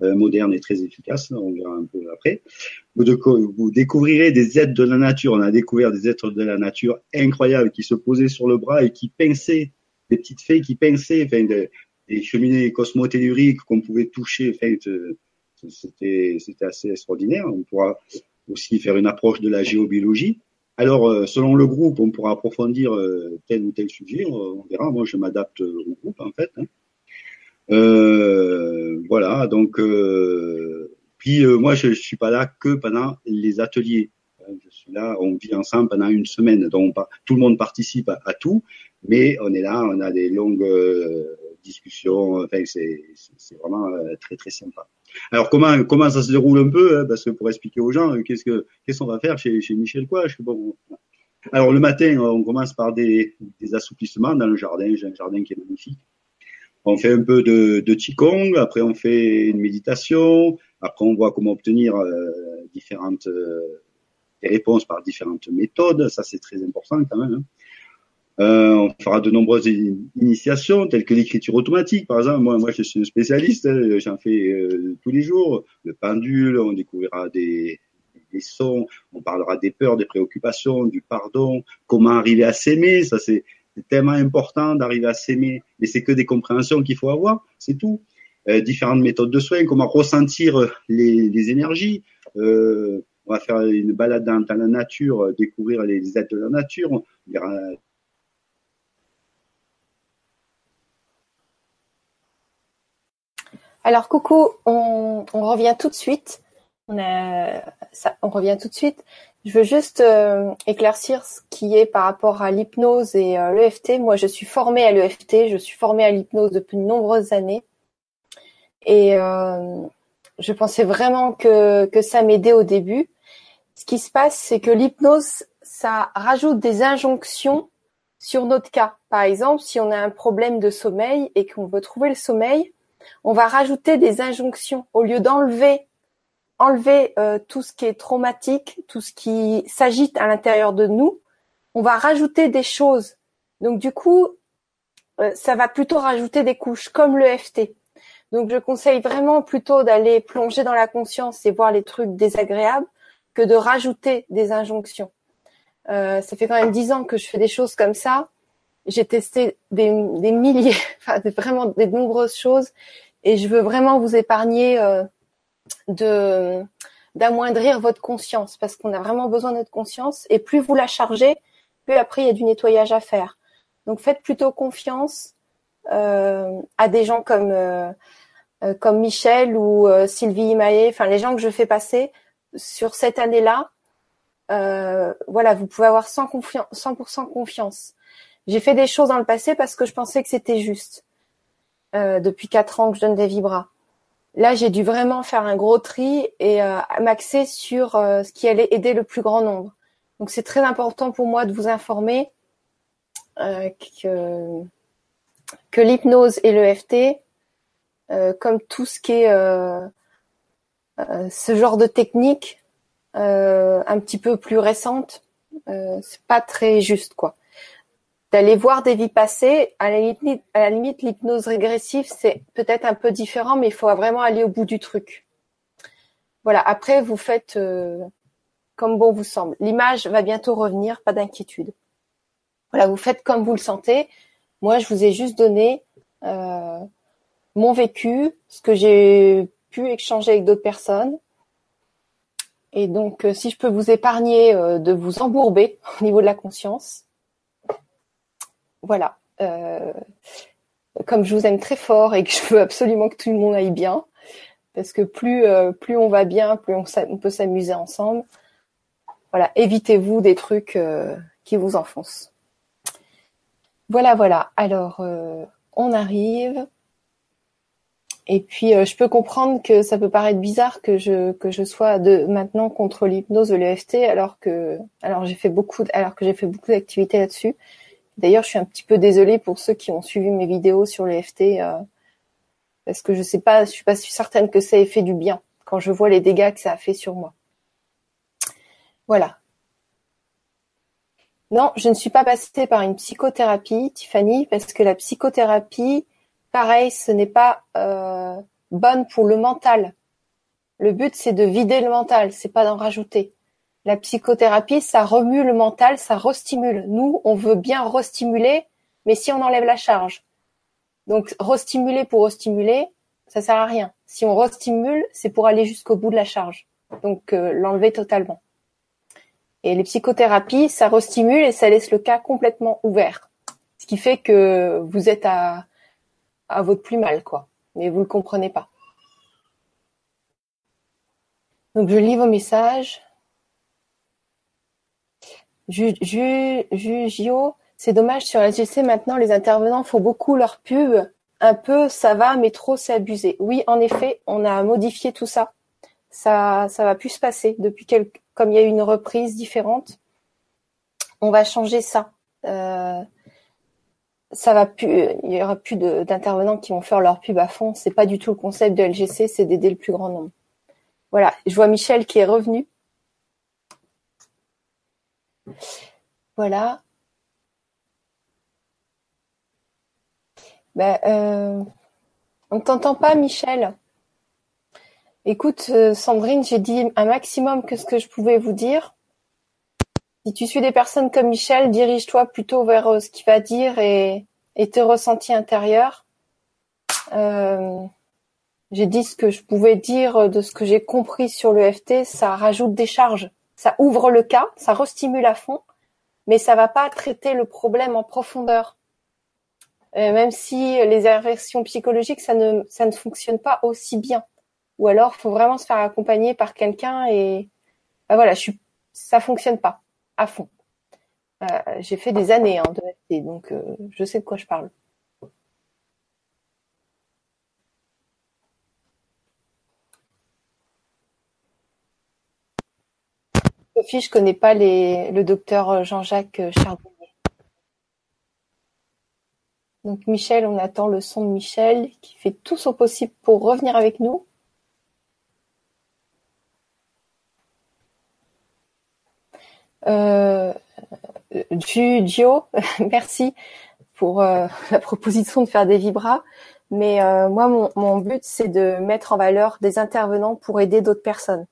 Euh, moderne et très efficace, on verra un peu après. Vous, découvrirez des êtres de la nature. On a découvert des êtres de la nature incroyables qui se posaient sur le bras et qui pinçaient, des petites fées qui pinçaient, enfin, des, des cheminées cosmotelluriques qu'on pouvait toucher. Enfin, c'était assez extraordinaire. On pourra aussi faire une approche de la géobiologie. Alors, euh, selon le groupe, on pourra approfondir euh, tel ou tel sujet. On, verra. Moi, je m'adapte au groupe, en fait. Hein. Euh, voilà. Donc, puis moi, je, je suis pas là que pendant les ateliers. Je suis là. On vit ensemble pendant une semaine. Donc, tout le monde participe à, à, tout, mais on est là. On a des longues discussions. Enfin, c'est vraiment très très sympa. Alors comment comment ça se déroule un peu hein, Parce que pour expliquer aux gens, euh, qu'est-ce que qu'est-ce qu'on va faire chez, chez Michel quoi bon, Alors le matin, on commence par des, des assouplissements dans le jardin. J'ai un jardin qui est magnifique. On fait un peu de, de qigong, après on fait une méditation, après on voit comment obtenir euh, différentes euh, des réponses par différentes méthodes. Ça c'est très important quand même. Hein. Euh, on fera de nombreuses initiations, telles que l'écriture automatique, par exemple. Moi, moi, je suis un spécialiste, hein, j'en fais euh, tous les jours. Le pendule, on découvrira des, sons, on parlera des peurs, des préoccupations, du pardon, comment arriver à s'aimer. Ça, c'est tellement important d'arriver à s'aimer. Mais c'est que des compréhensions qu'il faut avoir, c'est tout. Euh, différentes méthodes de soins, comment ressentir les, les énergies. on va faire une balade dans, la nature, découvrir les êtres de la nature. Alors coucou, on, revient tout de suite. On, revient tout de suite. Je veux juste euh, éclaircir ce qui est par rapport à l'hypnose et euh, l'EFT. Moi, je suis formée à l'EFT, je suis formée à l'hypnose depuis de nombreuses années. Et euh, je pensais vraiment que, que ça m'aidait au début. Ce qui se passe, c'est que l'hypnose, ça rajoute des injonctions sur notre cas. Par exemple, si on a un problème de sommeil et qu'on veut trouver le sommeil, on va rajouter des injonctions au lieu d'enlever enlever euh, tout ce qui est traumatique, tout ce qui s'agite à l'intérieur de nous, on va rajouter des choses. Donc du coup, euh, ça va plutôt rajouter des couches comme le FT. Donc je conseille vraiment plutôt d'aller plonger dans la conscience et voir les trucs désagréables que de rajouter des injonctions. Euh, ça fait quand même dix ans que je fais des choses comme ça j'ai testé des, des milliers, enfin vraiment des nombreuses choses, et je veux vraiment vous épargner euh, de d'amoindrir votre conscience parce qu'on a vraiment besoin de notre conscience et plus vous la chargez, plus après il y a du nettoyage à faire. Donc faites plutôt confiance euh, à des gens comme euh, euh comme Michel ou euh, Sylvie Maillet, enfin les gens que je fais passer sur cette année-là. Euh, voilà, vous pouvez avoir 100%, confiance, 100 confiance. J'ai fait des choses dans le passé parce que je pensais que c'était juste. Euh, depuis quatre ans que je donne des vibras. Là, j'ai dû vraiment faire un gros tri et euh, m'axer sur euh, ce qui allait aider le plus grand nombre. Donc, c'est très important pour moi de vous informer euh, que, que l'hypnose et l'EFT, comme tout ce qui est ce genre de technique un petit peu plus récente, c'est pas très juste, quoi d'aller voir des vies passées. À la limite, à la limite, l'hypnose régressive, c'est peut-être un peu différent, mais il faut vraiment aller au bout du truc. Voilà. Après, vous faites euh, comme bon vous semble. L'image va bientôt revenir, pas d'inquiétude. Voilà, vous faites comme vous le sentez. Moi, je vous ai juste donné euh, mon vécu, ce que j'ai pu échanger avec d'autres personnes. Et donc, si je peux vous épargner de vous embourber au niveau de la conscience, voilà. comme je vous aime très fort et que je veux absolument que tout le monde aille bien, parce que plus plus on va bien, plus on peut s'amuser ensemble voilà, évitez-vous des trucs euh, qui vous enfoncent. Voilà, voilà. Alors, euh, on arrive. Et puis, euh, je peux comprendre que ça peut paraître bizarre que je que je sois de maintenant contre l'hypnose de l'EFT, alors que alors j'ai fait beaucoup alors que j'ai fait beaucoup d'activités là-dessus. D'ailleurs, je suis un petit peu désolée pour ceux qui ont suivi mes vidéos sur l'EFT, parce que je sais pas, je suis pas certaine que ça ait fait du bien quand je vois les dégâts que ça a fait sur moi. Voilà. Non, je ne suis pas passée par une psychothérapie, Tiffany, parce que la psychothérapie, pareil, ce n'est pas euh, bonne pour le mental. Le but, c'est de vider le mental, c'est pas d'en rajouter. La psychothérapie, ça remue le mental, ça restimule. Nous, on veut bien restimuler, mais si on enlève la charge. Donc, restimuler pour restimuler, ça sert à rien. Si on restimule, c'est pour aller jusqu'au bout de la charge. Donc, euh, l'enlever totalement. Et les psychothérapies, ça restimule et ça laisse le cas complètement ouvert. Ce qui fait que vous êtes à, à votre plus mal, quoi. Mais vous le comprenez pas. Donc je lis vos messages. Jugio, c'est dommage sur LGC maintenant les intervenants font beaucoup leur pub. Un peu ça va, mais trop c'est abusé. Oui, en effet, on a modifié tout ça. Ça, ça va plus se passer depuis quelques, comme il y a eu une reprise différente, on va changer ça. Euh, ça va plus, il y aura plus d'intervenants qui vont faire leur pub à fond. C'est pas du tout le concept de LGC, c'est d'aider le plus grand nombre. Voilà, je vois Michel qui est revenu. Voilà. Euh, on t'entend pas, Michel. Écoute, euh, Sandrine, j'ai dit un maximum que ce que je pouvais vous dire. Si tu suis des personnes comme Michel, dirige-toi plutôt vers euh, ce qu'il va dire et, tes ressentis intérieurs. J'ai dit ce que je pouvais dire de ce que j'ai compris sur le FT. Ça rajoute des charges, ça ouvre le cas, ça restimule à fond, mais ça va pas traiter le problème en profondeur. même si les inversions psychologiques, ça ne, ça ne fonctionne pas aussi bien ou alors faut vraiment se faire accompagner par quelqu'un et bah voilà, je suis, ça fonctionne pas à fond. Euh, j'ai fait des années hein, de donc euh, je sais de quoi je parle. Sophie, je connais pas le docteur Jean-Jacques Charbonnier. Donc Michel, on attend le son de Michel qui fait tout son possible pour revenir avec nous. Euh, merci pour euh, la proposition de faire des vibras. Mais euh, moi, mon but, c'est de mettre en valeur des intervenants pour aider d'autres personnes.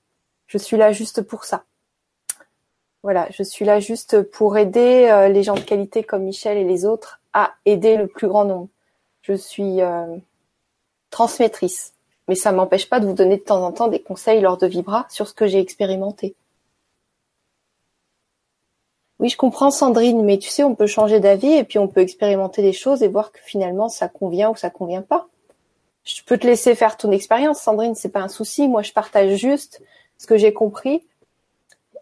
Je suis là juste pour ça. Voilà, je suis là juste pour aider euh, les gens de qualité comme Michel et les autres à aider le plus grand nombre. Je suis euh, transmettrice, mais ça m'empêche pas de vous donner de temps en temps des conseils lors de Vibra sur ce que j'ai expérimenté. Oui, je comprends Sandrine, mais tu sais, on peut changer d'avis et puis on peut expérimenter des choses et voir que finalement ça convient ou ça convient pas. Je peux te laisser faire ton expérience, Sandrine, c'est pas un souci. Moi, je partage juste ce que j'ai compris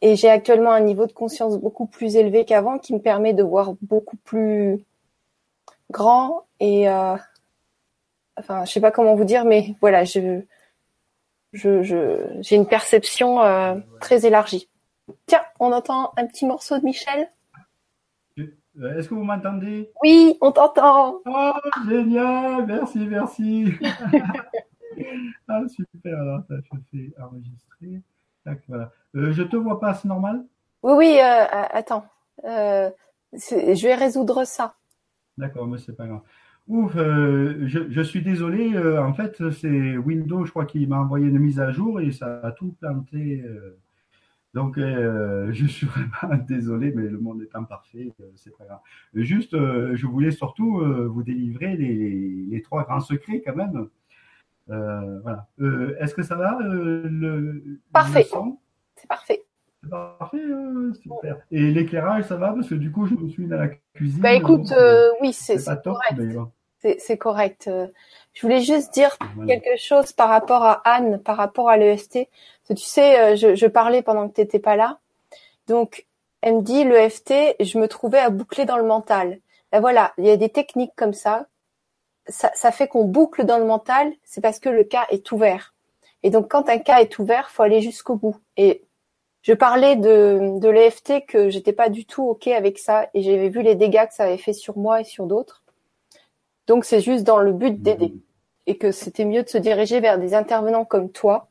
et j'ai actuellement un niveau de conscience beaucoup plus élevé qu'avant qui me permet de voir beaucoup plus grand et euh, enfin, je sais pas comment vous dire, mais voilà, je je j'ai une perception euh, très élargie. Tiens, on entend un petit morceau de Michel. Euh, est-ce que vous m'entendez? Oui, on t'entend. Oh, génial, merci, merci. ah, super, alors je fais enregistrer. Voilà. Euh, je te vois pas, c'est normal? Oui, oui, euh, attends. je vais résoudre ça. D'accord, mais c'est pas grave. Ouf, je, je, suis désolé. en fait, c'est Windows, je crois, qui m'a envoyé une mise à jour et ça a tout planté. Donc, euh, je suis vraiment désolé, mais le monde est imparfait, euh, c'est pas grave. Juste, euh, je voulais surtout vous délivrer les, les, trois grands secrets quand même. Voilà. Est-ce que ça va le, Parfait. C'est parfait. C'est parfait, super. Et l'éclairage, ça va parce que du coup, je me suis dans la cuisine. Bah écoute, oui, c'est correct. C'est correct. Je voulais juste dire quelque chose par rapport à Anne, par rapport à l'EFT. Tu sais, je, je parlais pendant que tu n'étais pas là. Donc, elle me dit l'EFT, je me trouvais à boucler dans le mental. Ben voilà, il y a des techniques comme ça. Ça, ça fait qu'on boucle dans le mental, c'est parce que le cas est ouvert. Et donc, quand un cas est ouvert, faut aller jusqu'au bout. Et je parlais de, de l'EFT que j'étais pas du tout ok avec ça et j'avais vu les dégâts que ça avait fait sur moi et sur d'autres. Donc, c'est juste dans le but d'aider et que c'était mieux de se diriger vers des intervenants comme toi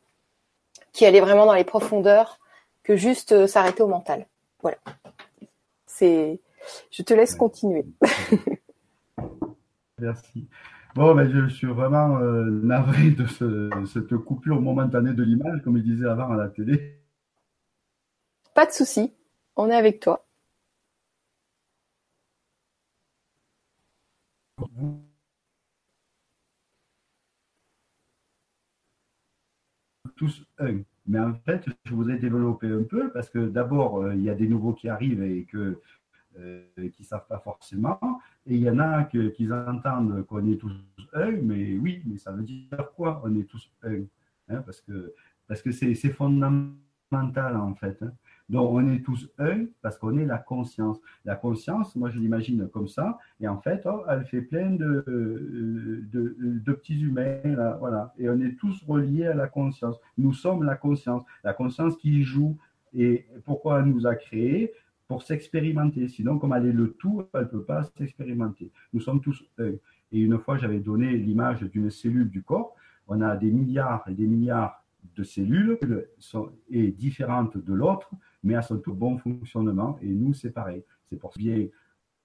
qui allaient vraiment dans les profondeurs que juste euh, s'arrêter au mental. Voilà. C'est, je te laisse continuer. Merci. Bon, ben, je suis vraiment euh, navré de cette coupure momentanée de l'image, comme il disait avant à la télé. Pas de souci, on est avec toi. Tous un. Mais en fait, je voudrais développer un peu parce que d'abord, euh, il y a des nouveaux qui arrivent et que, qui ne savent pas forcément. Et il y en a qui entendent qu'on est tous un, mais oui, mais ça veut dire quoi On est tous un hein, Parce que parce que c'est fondamental en fait. Hein. Donc, on est tous un parce qu'on est la conscience. La conscience, moi, je l'imagine comme ça. Et en fait, oh, elle fait plein de, de, petits humains, là, voilà. Et on est tous reliés à la conscience. Nous sommes la conscience. La conscience qui joue. Et pourquoi elle nous a créés? Pour s'expérimenter. Sinon, comme elle est le tout, elle ne peut pas s'expérimenter. Nous sommes tous. Et une fois, j'avais donné l'image d'une cellule du corps. On a des milliards et des milliards de cellules sont, est différente de l'autre, mais sont tout bon fonctionnement, et nous, c'est pareil. C'est pour bien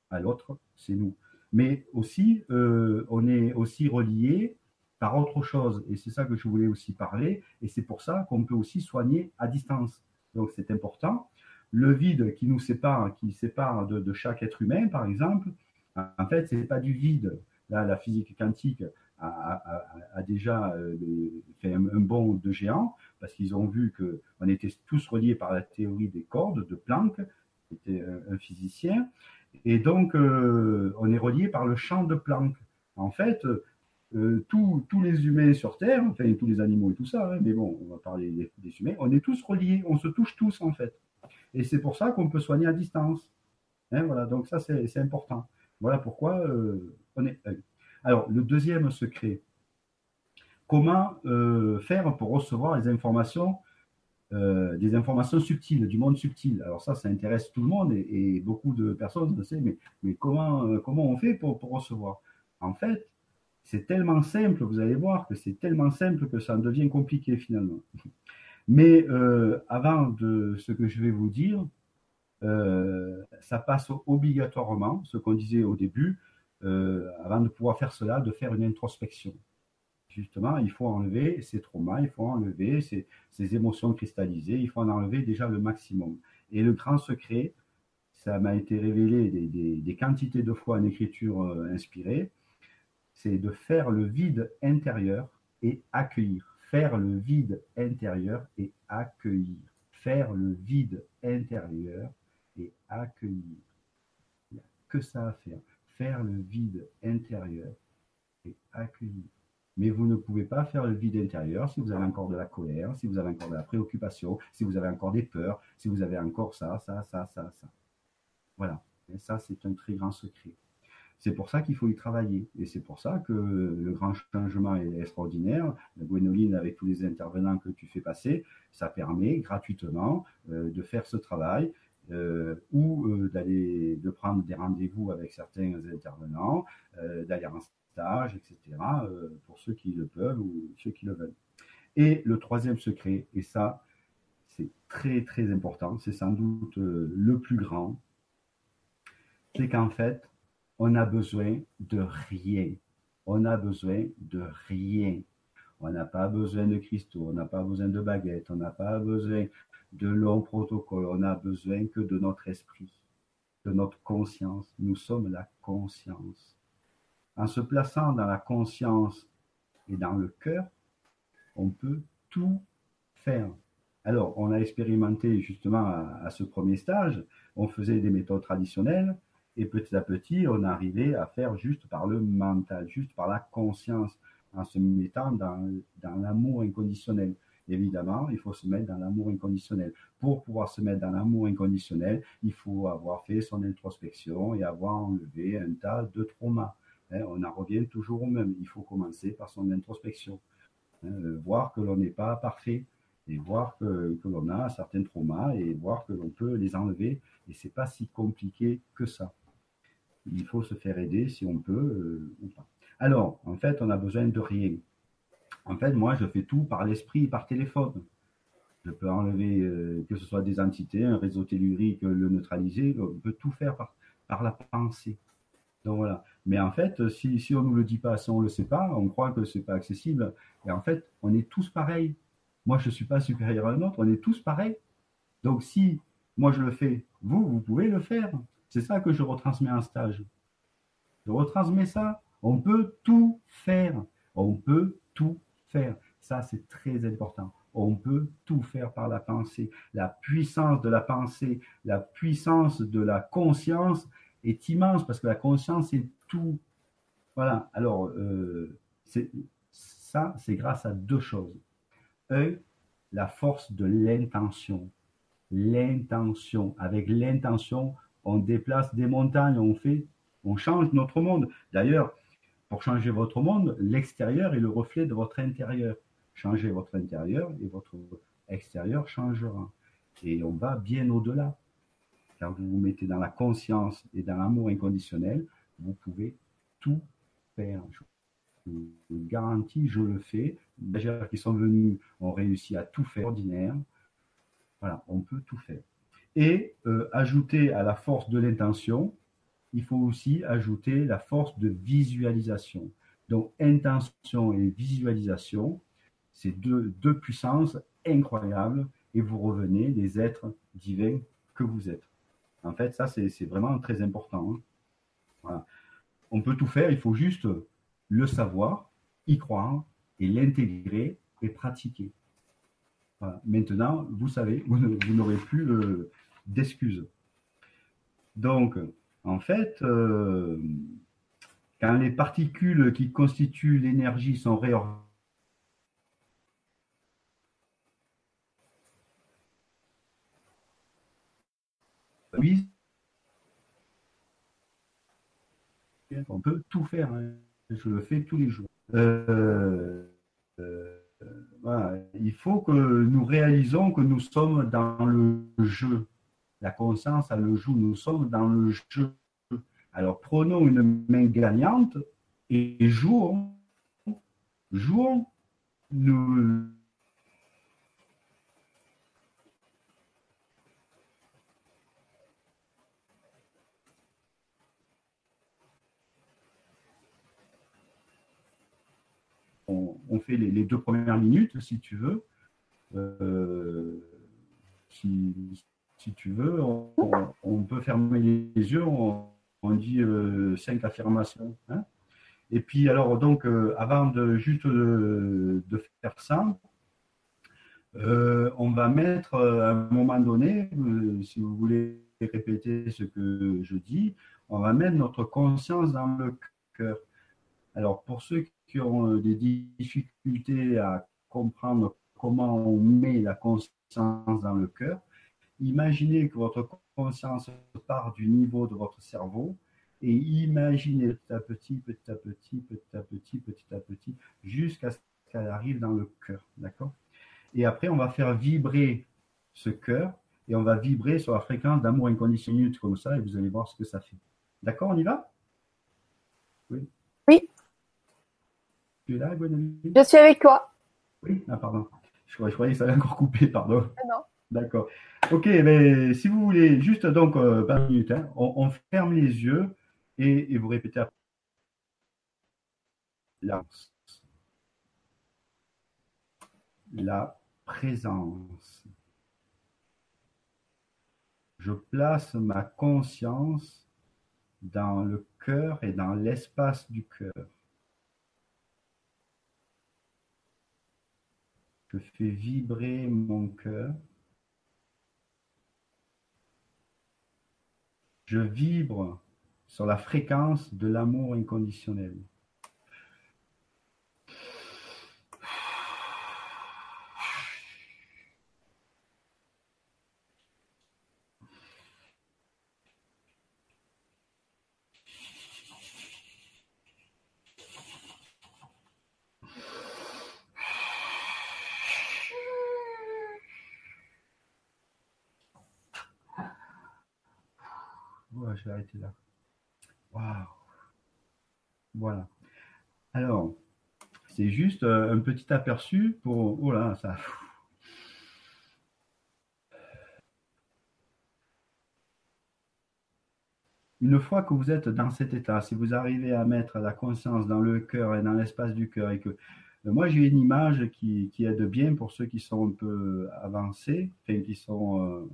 à l'autre, c'est nous. Mais aussi, euh, on est aussi relié par autre chose, et c'est ça que je voulais aussi parler, et c'est pour ça qu'on peut aussi soigner à distance. Donc c'est important. Le vide qui nous sépare, qui sépare de, chaque être humain, par exemple, en fait, ce n'est pas du vide. Là, la physique quantique, a, déjà euh, fait un, bond de géant parce qu'ils ont vu qu'on était tous reliés par la théorie des cordes de Planck, qui était un, physicien, et donc euh, on est reliés par le champ de Planck. En fait, euh, tous, les humains sur Terre, enfin tous les animaux et tout ça, hein, mais bon, on va parler des, humains, on est tous reliés, on se touche tous en fait. Et c'est pour ça qu'on peut soigner à distance. Hein, voilà, donc ça c'est important. Voilà pourquoi on est alors, le deuxième secret, comment euh, faire pour recevoir les informations, euh, des informations subtiles, du monde subtil? Alors ça, ça intéresse tout le monde et, beaucoup de personnes le savent, mais, comment, euh, comment on fait pour, recevoir? En fait, c'est tellement simple, vous allez voir que c'est tellement simple que ça en devient compliqué finalement. Mais avant de ce que je vais vous dire, ça passe obligatoirement, ce qu'on disait au début, euh, avant de pouvoir faire cela, de faire une introspection. Justement, il faut enlever ces traumas, il faut enlever ces, émotions cristallisées, il faut en enlever déjà le maximum. Et le grand secret, ça m'a été révélé des, quantités de fois en écriture euh, inspirée, c'est de faire le vide intérieur et accueillir. Faire le vide intérieur et accueillir. Faire le vide intérieur et accueillir. Il n'y a que ça à faire faire le vide intérieur et accueillir. Mais vous ne pouvez pas faire le vide intérieur si vous avez encore de la colère, si vous avez encore de la préoccupation, si vous avez encore des peurs, si vous avez encore ça, ça, ça, ça, ça. Voilà. Et ça, c'est un très grand secret. C'est pour ça qu'il faut y travailler. Et c'est pour ça que le grand changement est extraordinaire. La Gwénoline, avec tous les intervenants que tu fais passer, ça permet gratuitement euh, de faire ce travail euh, ou euh, d'aller de prendre des rendez-vous avec certains intervenants, d'aller en stage, etc., pour ceux qui le peuvent ou ceux qui le veulent. Et le troisième secret, et ça, c'est très très important, c'est sans doute le plus grand, c'est qu'en fait, on a besoin de rien. On a besoin de rien. On n'a pas besoin de cristaux, on n'a pas besoin de baguettes, on n'a pas besoin de longs protocoles. On n'a besoin que de notre esprit, de notre conscience. Nous sommes la conscience. En se plaçant dans la conscience et dans le cœur, On peut tout faire. Alors, on a expérimenté justement à, ce premier stage, on faisait des méthodes traditionnelles et petit à petit, on arrivait à faire juste par le mental, juste par la conscience, en se mettant dans, l'amour inconditionnel. Évidemment, il faut se mettre dans l'amour inconditionnel. Pour pouvoir se mettre dans l'amour inconditionnel, il faut avoir fait son introspection et avoir enlevé un tas de traumas. Hein, on en revient toujours au même. Il faut commencer par son introspection. Hein, voir que l'on n'est pas parfait et voir que, que l'on a certains traumas et voir que l'on peut les enlever. Et c'est pas si compliqué que ça. Il faut se faire aider si on peut euh. Alors, en fait, on a besoin de rien. En fait, moi, je fais tout par l'esprit, par téléphone. Je peux enlever, euh, que ce soit des entités, un réseau tellurique, le neutraliser. On peut tout faire par, par la pensée. Donc voilà. Mais en fait, si, si on ne nous le dit pas, si on ne le sait pas, on croit que c'est pas accessible. Et en fait, on est tous pareils. Moi, je ne suis pas supérieur à un autre, on est tous pareils. Donc si moi je le fais, vous, vous pouvez le faire. C'est ça que je retransmets en stage. Je retransmets ça. On peut tout faire. On peut tout faire. Ça, c'est très important. On peut tout faire par la pensée. La puissance de la pensée, la puissance de la conscience est immense parce que la conscience est tout. Voilà. Alors, euh, ça, c'est grâce à deux choses. Un, la force de l'intention. L'intention. Avec l'intention, on déplace des montagnes, on fait, on change notre monde. D'ailleurs, pour changer votre monde, l'extérieur est le reflet de votre intérieur. Changez votre intérieur et votre extérieur changera. Et on va bien au-delà. Quand vous vous mettez dans la conscience et dans l'amour inconditionnel, vous pouvez tout faire. Je vous garantis, je le fais. Les qui sont venus ont réussi à tout faire ordinaire. Voilà, on peut tout faire. Et euh, ajouter à la force de l'intention, il faut aussi ajouter la force de visualisation. Donc, intention et visualisation, c'est deux, deux puissances incroyables et vous revenez des êtres divins que vous êtes. En fait, ça, c'est vraiment très important. Hein. On peut tout faire, il faut juste le savoir, y croire et l'intégrer et pratiquer. Maintenant, vous savez, vous n'aurez plus d'excuses. Donc, en fait, euh, quand les particules qui constituent l'énergie sont réorganisées, on peut tout faire. Hein. Je le fais tous les jours. Euh, euh, Il faut que nous réalisons que nous sommes dans le jeu. La conscience a le joue. Nous sommes dans le jeu. Alors prenons une main gagnante et jouons. Jouons. Nous, on, fait les, deux premières minutes, si tu veux. Euh, si, si tu veux, on, peut fermer les yeux, on, dit euh, cinq affirmations. Hein. Et puis, alors, donc, euh, avant de juste de, faire ça, euh, on va mettre à un moment donné, si vous voulez répéter ce que je dis, on va mettre notre conscience dans le cœur. Alors, pour ceux qui ont des difficultés à comprendre comment on met la conscience dans le cœur, Imaginez que votre conscience part du niveau de votre cerveau et imaginez petit à petit, petit à petit, petit à petit, petit à petit, jusqu'à ce qu'elle arrive dans le cœur. D'accord? Et après, on va faire vibrer ce cœur et on va vibrer sur la fréquence d'amour inconditionnel comme ça et vous allez voir ce que ça fait. D'accord, on y va? Oui. Oui. Tu es là, Je suis avec toi. Oui, ah, pardon. Je croyais, que ça allait encore couper, pardon. Ah non. D'accord. Ok, mais si vous voulez, juste donc 20 euh, minutes, hein, on, ferme les yeux et, vous répétez après. La, la présence. Je place ma conscience dans le cœur et dans l'espace du cœur. Je fais vibrer mon cœur. Je vibre sur la fréquence de l'amour inconditionnel. Je arrêter là. Waouh. Voilà. Alors, c'est juste euh, un petit aperçu pour. Oh là, ça. Une fois que vous êtes dans cet état, si vous arrivez à mettre la conscience dans le cœur et dans l'espace du cœur, et que euh, moi j'ai une image qui, aide bien pour ceux qui sont un peu avancés, enfin qui sont euh,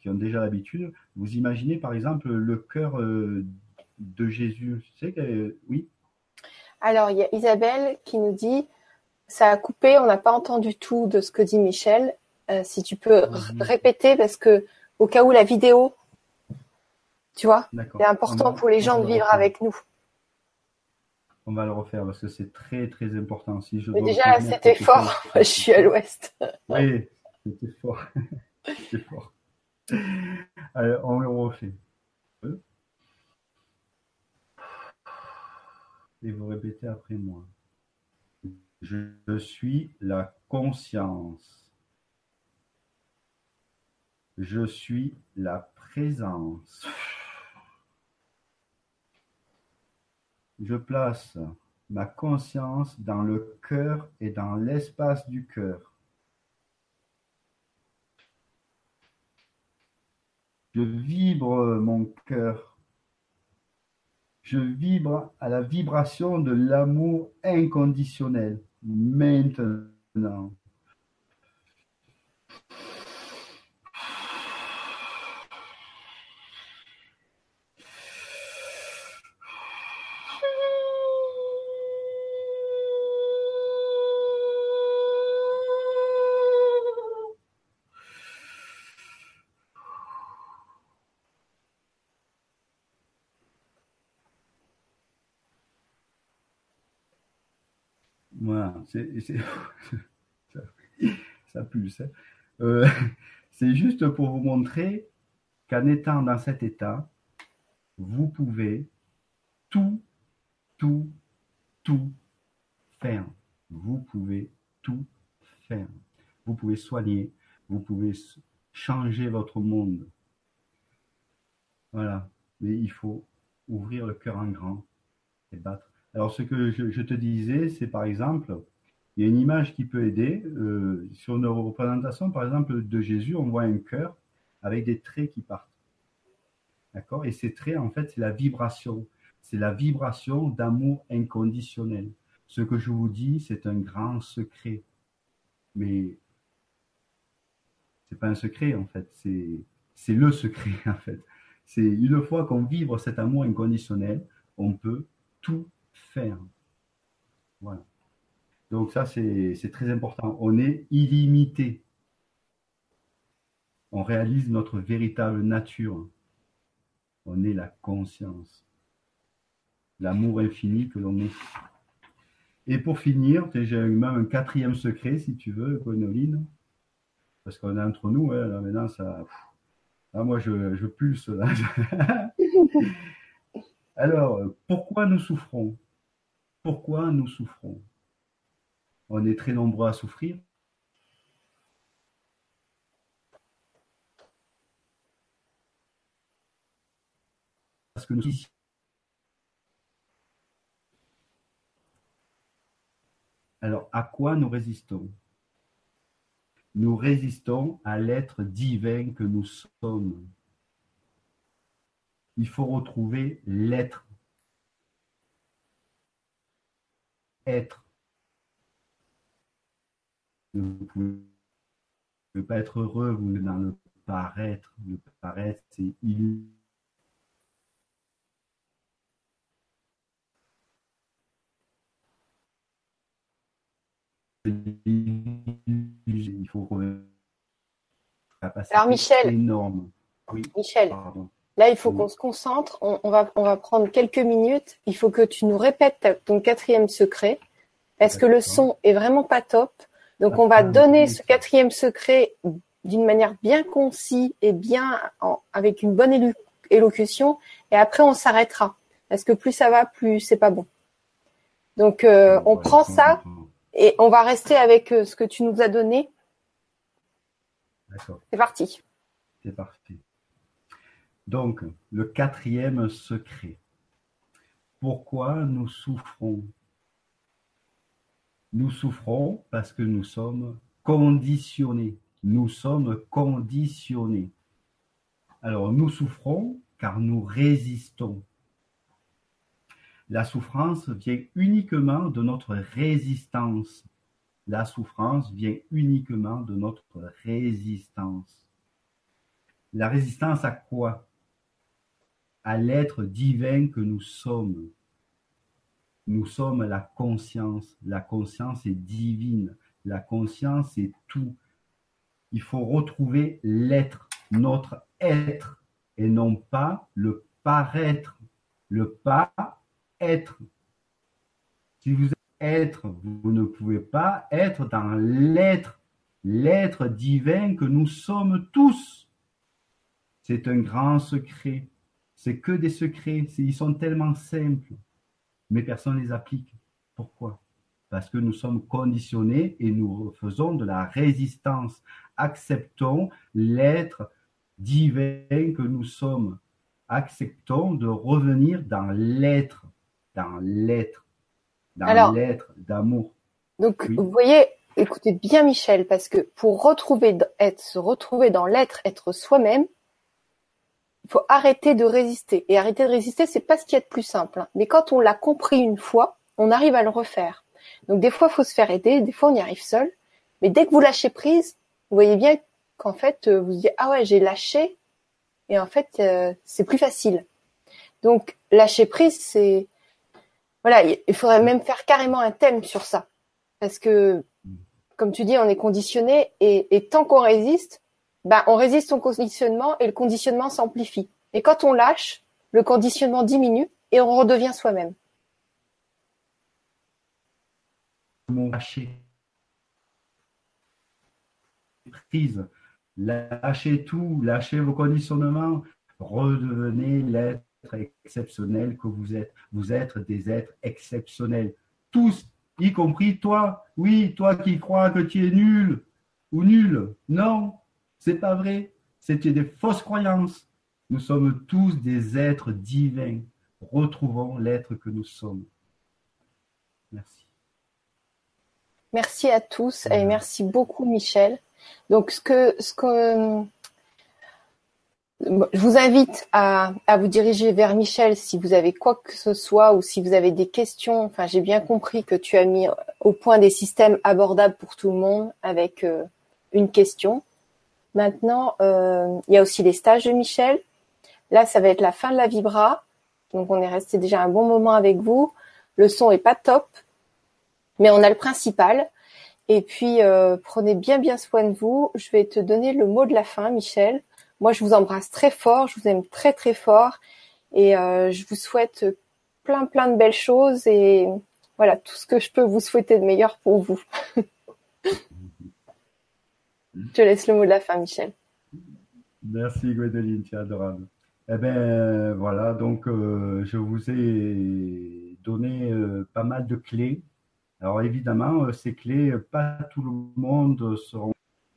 qui, ont déjà l'habitude. Vous imaginez par exemple le cœur euh, de Jésus. Tu sais que, oui Alors il y a Isabelle qui nous dit ça a coupé, on n'a pas entendu tout de ce que dit Michel. Euh, si tu peux répéter parce que au cas où la vidéo, tu vois, c'est important pour les gens de vivre avec nous. On va le refaire parce que c'est très très important. Si je Mais déjà c'était fort. je suis à l'ouest. Oui, c'était fort. c'était fort. Allez, on le refait. Et vous répétez après moi. Je suis la conscience. Je suis la présence. Je place ma conscience dans le cœur et dans l'espace du cœur. Je vibre mon cœur. Je vibre à la vibration de l'amour inconditionnel maintenant. ça, pulse. Hein. Euh, c'est juste pour vous montrer qu'en étant dans cet état, vous pouvez tout, tout, tout faire. Vous pouvez tout faire. Vous pouvez soigner, vous pouvez changer votre monde. Voilà. Mais il faut ouvrir le cœur en grand et battre. Alors, ce que je, te disais, c'est par exemple, il y a une image qui peut aider. Euh, sur une représentation, par exemple, de Jésus, on voit un cœur avec des traits qui partent. D'accord? Et ces traits, en fait, c'est la vibration. C'est la vibration d'amour inconditionnel. Ce que je vous dis, c'est un grand secret. Mais c'est pas un secret, en fait. C'est le secret, en fait. C'est une fois qu'on vibre cet amour inconditionnel, on peut tout faire. Voilà. Donc ça, c'est très important. On est illimité. On réalise notre véritable nature. On est la conscience. L'amour infini que l'on est. Et pour finir, j'ai même un quatrième secret, si tu veux, Gwénoline. Parce qu'on est entre nous, hein, là, maintenant, ça. Ah, moi, je, je pulse là. Alors, pourquoi nous souffrons? Pourquoi nous souffrons? On est très nombreux à souffrir. Alors, à quoi nous résistons? Nous résistons à l'être divin que nous sommes. Il faut retrouver l'être être. Ne pouvez pas être heureux, vous êtes dans le paraître. Le paraître, c'est il. il faut Alors Michel, énorme. Oui, Michel, là il faut qu'on se concentre. On, va, on va prendre quelques minutes. Il faut que tu nous répètes ton quatrième secret parce que le son est vraiment pas top. Donc on va donner ce quatrième secret d'une manière bien concise et bien avec une bonne élocution. Et après on s'arrêtera parce que plus ça va, plus c'est pas bon. Donc euh, on prend ça et on va rester avec euh, ce que tu nous as donné. D'accord. C'est parti. C'est parti. Donc, le quatrième secret. Pourquoi nous souffrons Nous souffrons parce que nous sommes conditionnés. Nous sommes conditionnés. Alors, nous souffrons car nous résistons. La souffrance vient uniquement de notre résistance. La souffrance vient uniquement de notre résistance. La résistance à quoi? À l'être divin que nous sommes. Nous sommes la conscience. La conscience est divine. La conscience est tout. Il faut retrouver l'être, notre être, et non pas le paraître. Le pas être. Si vous êtes être, vous ne pouvez pas être dans l'être, l'être divin que nous sommes tous. C'est un grand secret. C'est que des secrets. Ils sont tellement simples, mais personne ne les applique. Pourquoi? Parce que nous sommes conditionnés et nous faisons de la résistance. Acceptons l'être divin que nous sommes. Acceptons de revenir dans l'être dans l'être, dans l'être d'amour. Donc, vous voyez, écoutez bien Michel, parce que pour retrouver, être, se retrouver dans l'être, être soi-même, faut arrêter de résister. Et arrêter de résister, c'est pas ce qui est le plus simple. Hein. Mais quand on l'a compris une fois, on arrive à le refaire. Donc des fois, il faut se faire aider, des fois, on y arrive seul. Mais dès que vous lâchez prise, vous voyez bien qu'en fait, euh, vous vous dites, ah ouais, j'ai lâché. Et en fait, euh, c'est plus facile. Donc, lâcher prise, c'est voilà, il faudrait même faire carrément un thème sur ça. Parce que, comme tu dis, on est conditionné et, tant qu'on résiste, ben, on résiste au conditionnement et le conditionnement s'amplifie. Et quand on lâche, le conditionnement diminue et on redevient soi-même. Lâcher prise, lâchez tout, lâchez vos conditionnements, redevenez l'être exceptionnel que vous êtes. Vous êtes des êtres exceptionnels. Tous, y compris toi. Oui, toi qui crois que tu es nul ou nul. Non, c'est pas vrai. C'était des fausses croyances. Nous sommes tous des êtres divins. Retrouvons l'être que nous sommes. Merci. Merci à tous et merci beaucoup Michel. Donc ce que ce que je vous invite à, vous diriger vers Michel si vous avez quoi que ce soit ou si vous avez des questions. Enfin, j'ai bien compris que tu as mis au point des systèmes abordables pour tout le monde avec euh, une question. Maintenant, euh, il y a aussi les stages de Michel. Là, ça va être la fin de la vibra. Donc, on est resté déjà un bon moment avec vous. Le son est pas top, mais on a le principal. Et puis, euh, prenez bien bien soin de vous. Je vais te donner le mot de la fin, Michel. Moi, je vous embrasse très fort, je vous aime très très fort et euh, je vous souhaite plein plein de belles choses et voilà tout ce que je peux vous souhaiter de meilleur pour vous. je te laisse le mot de la fin, Michel. Merci Gwendoline, es adorable. Eh bien voilà, donc euh, je vous ai donné euh, pas mal de clés. Alors évidemment, ces clés, pas tout le monde seront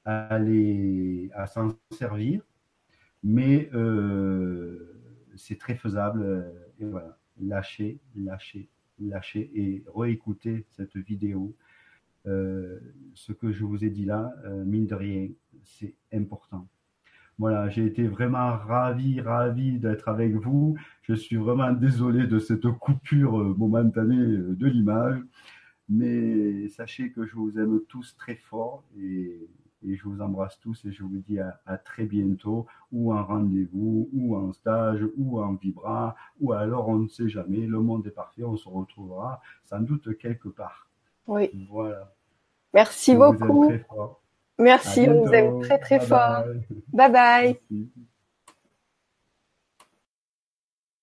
allés à s'en servir mais euh, c'est très faisable. Euh, et voilà, lâchez, lâchez, lâchez et réécoutez cette vidéo. Euh, ce que je vous ai dit là, mine de rien, c'est important. Voilà, j'ai été vraiment ravi, ravi d'être avec vous. Je suis vraiment désolé de cette coupure momentanée de l'image, mais sachez que je vous aime tous très fort et je vous embrasse tous et je vous dis à, très bientôt, ou en rendez-vous, ou en stage, ou en vibra, ou alors on ne sait jamais, le monde est parfait, on se retrouvera sans doute quelque part. Oui. Voilà. Merci beaucoup. Merci, on vous aime très très fort. bye. bye.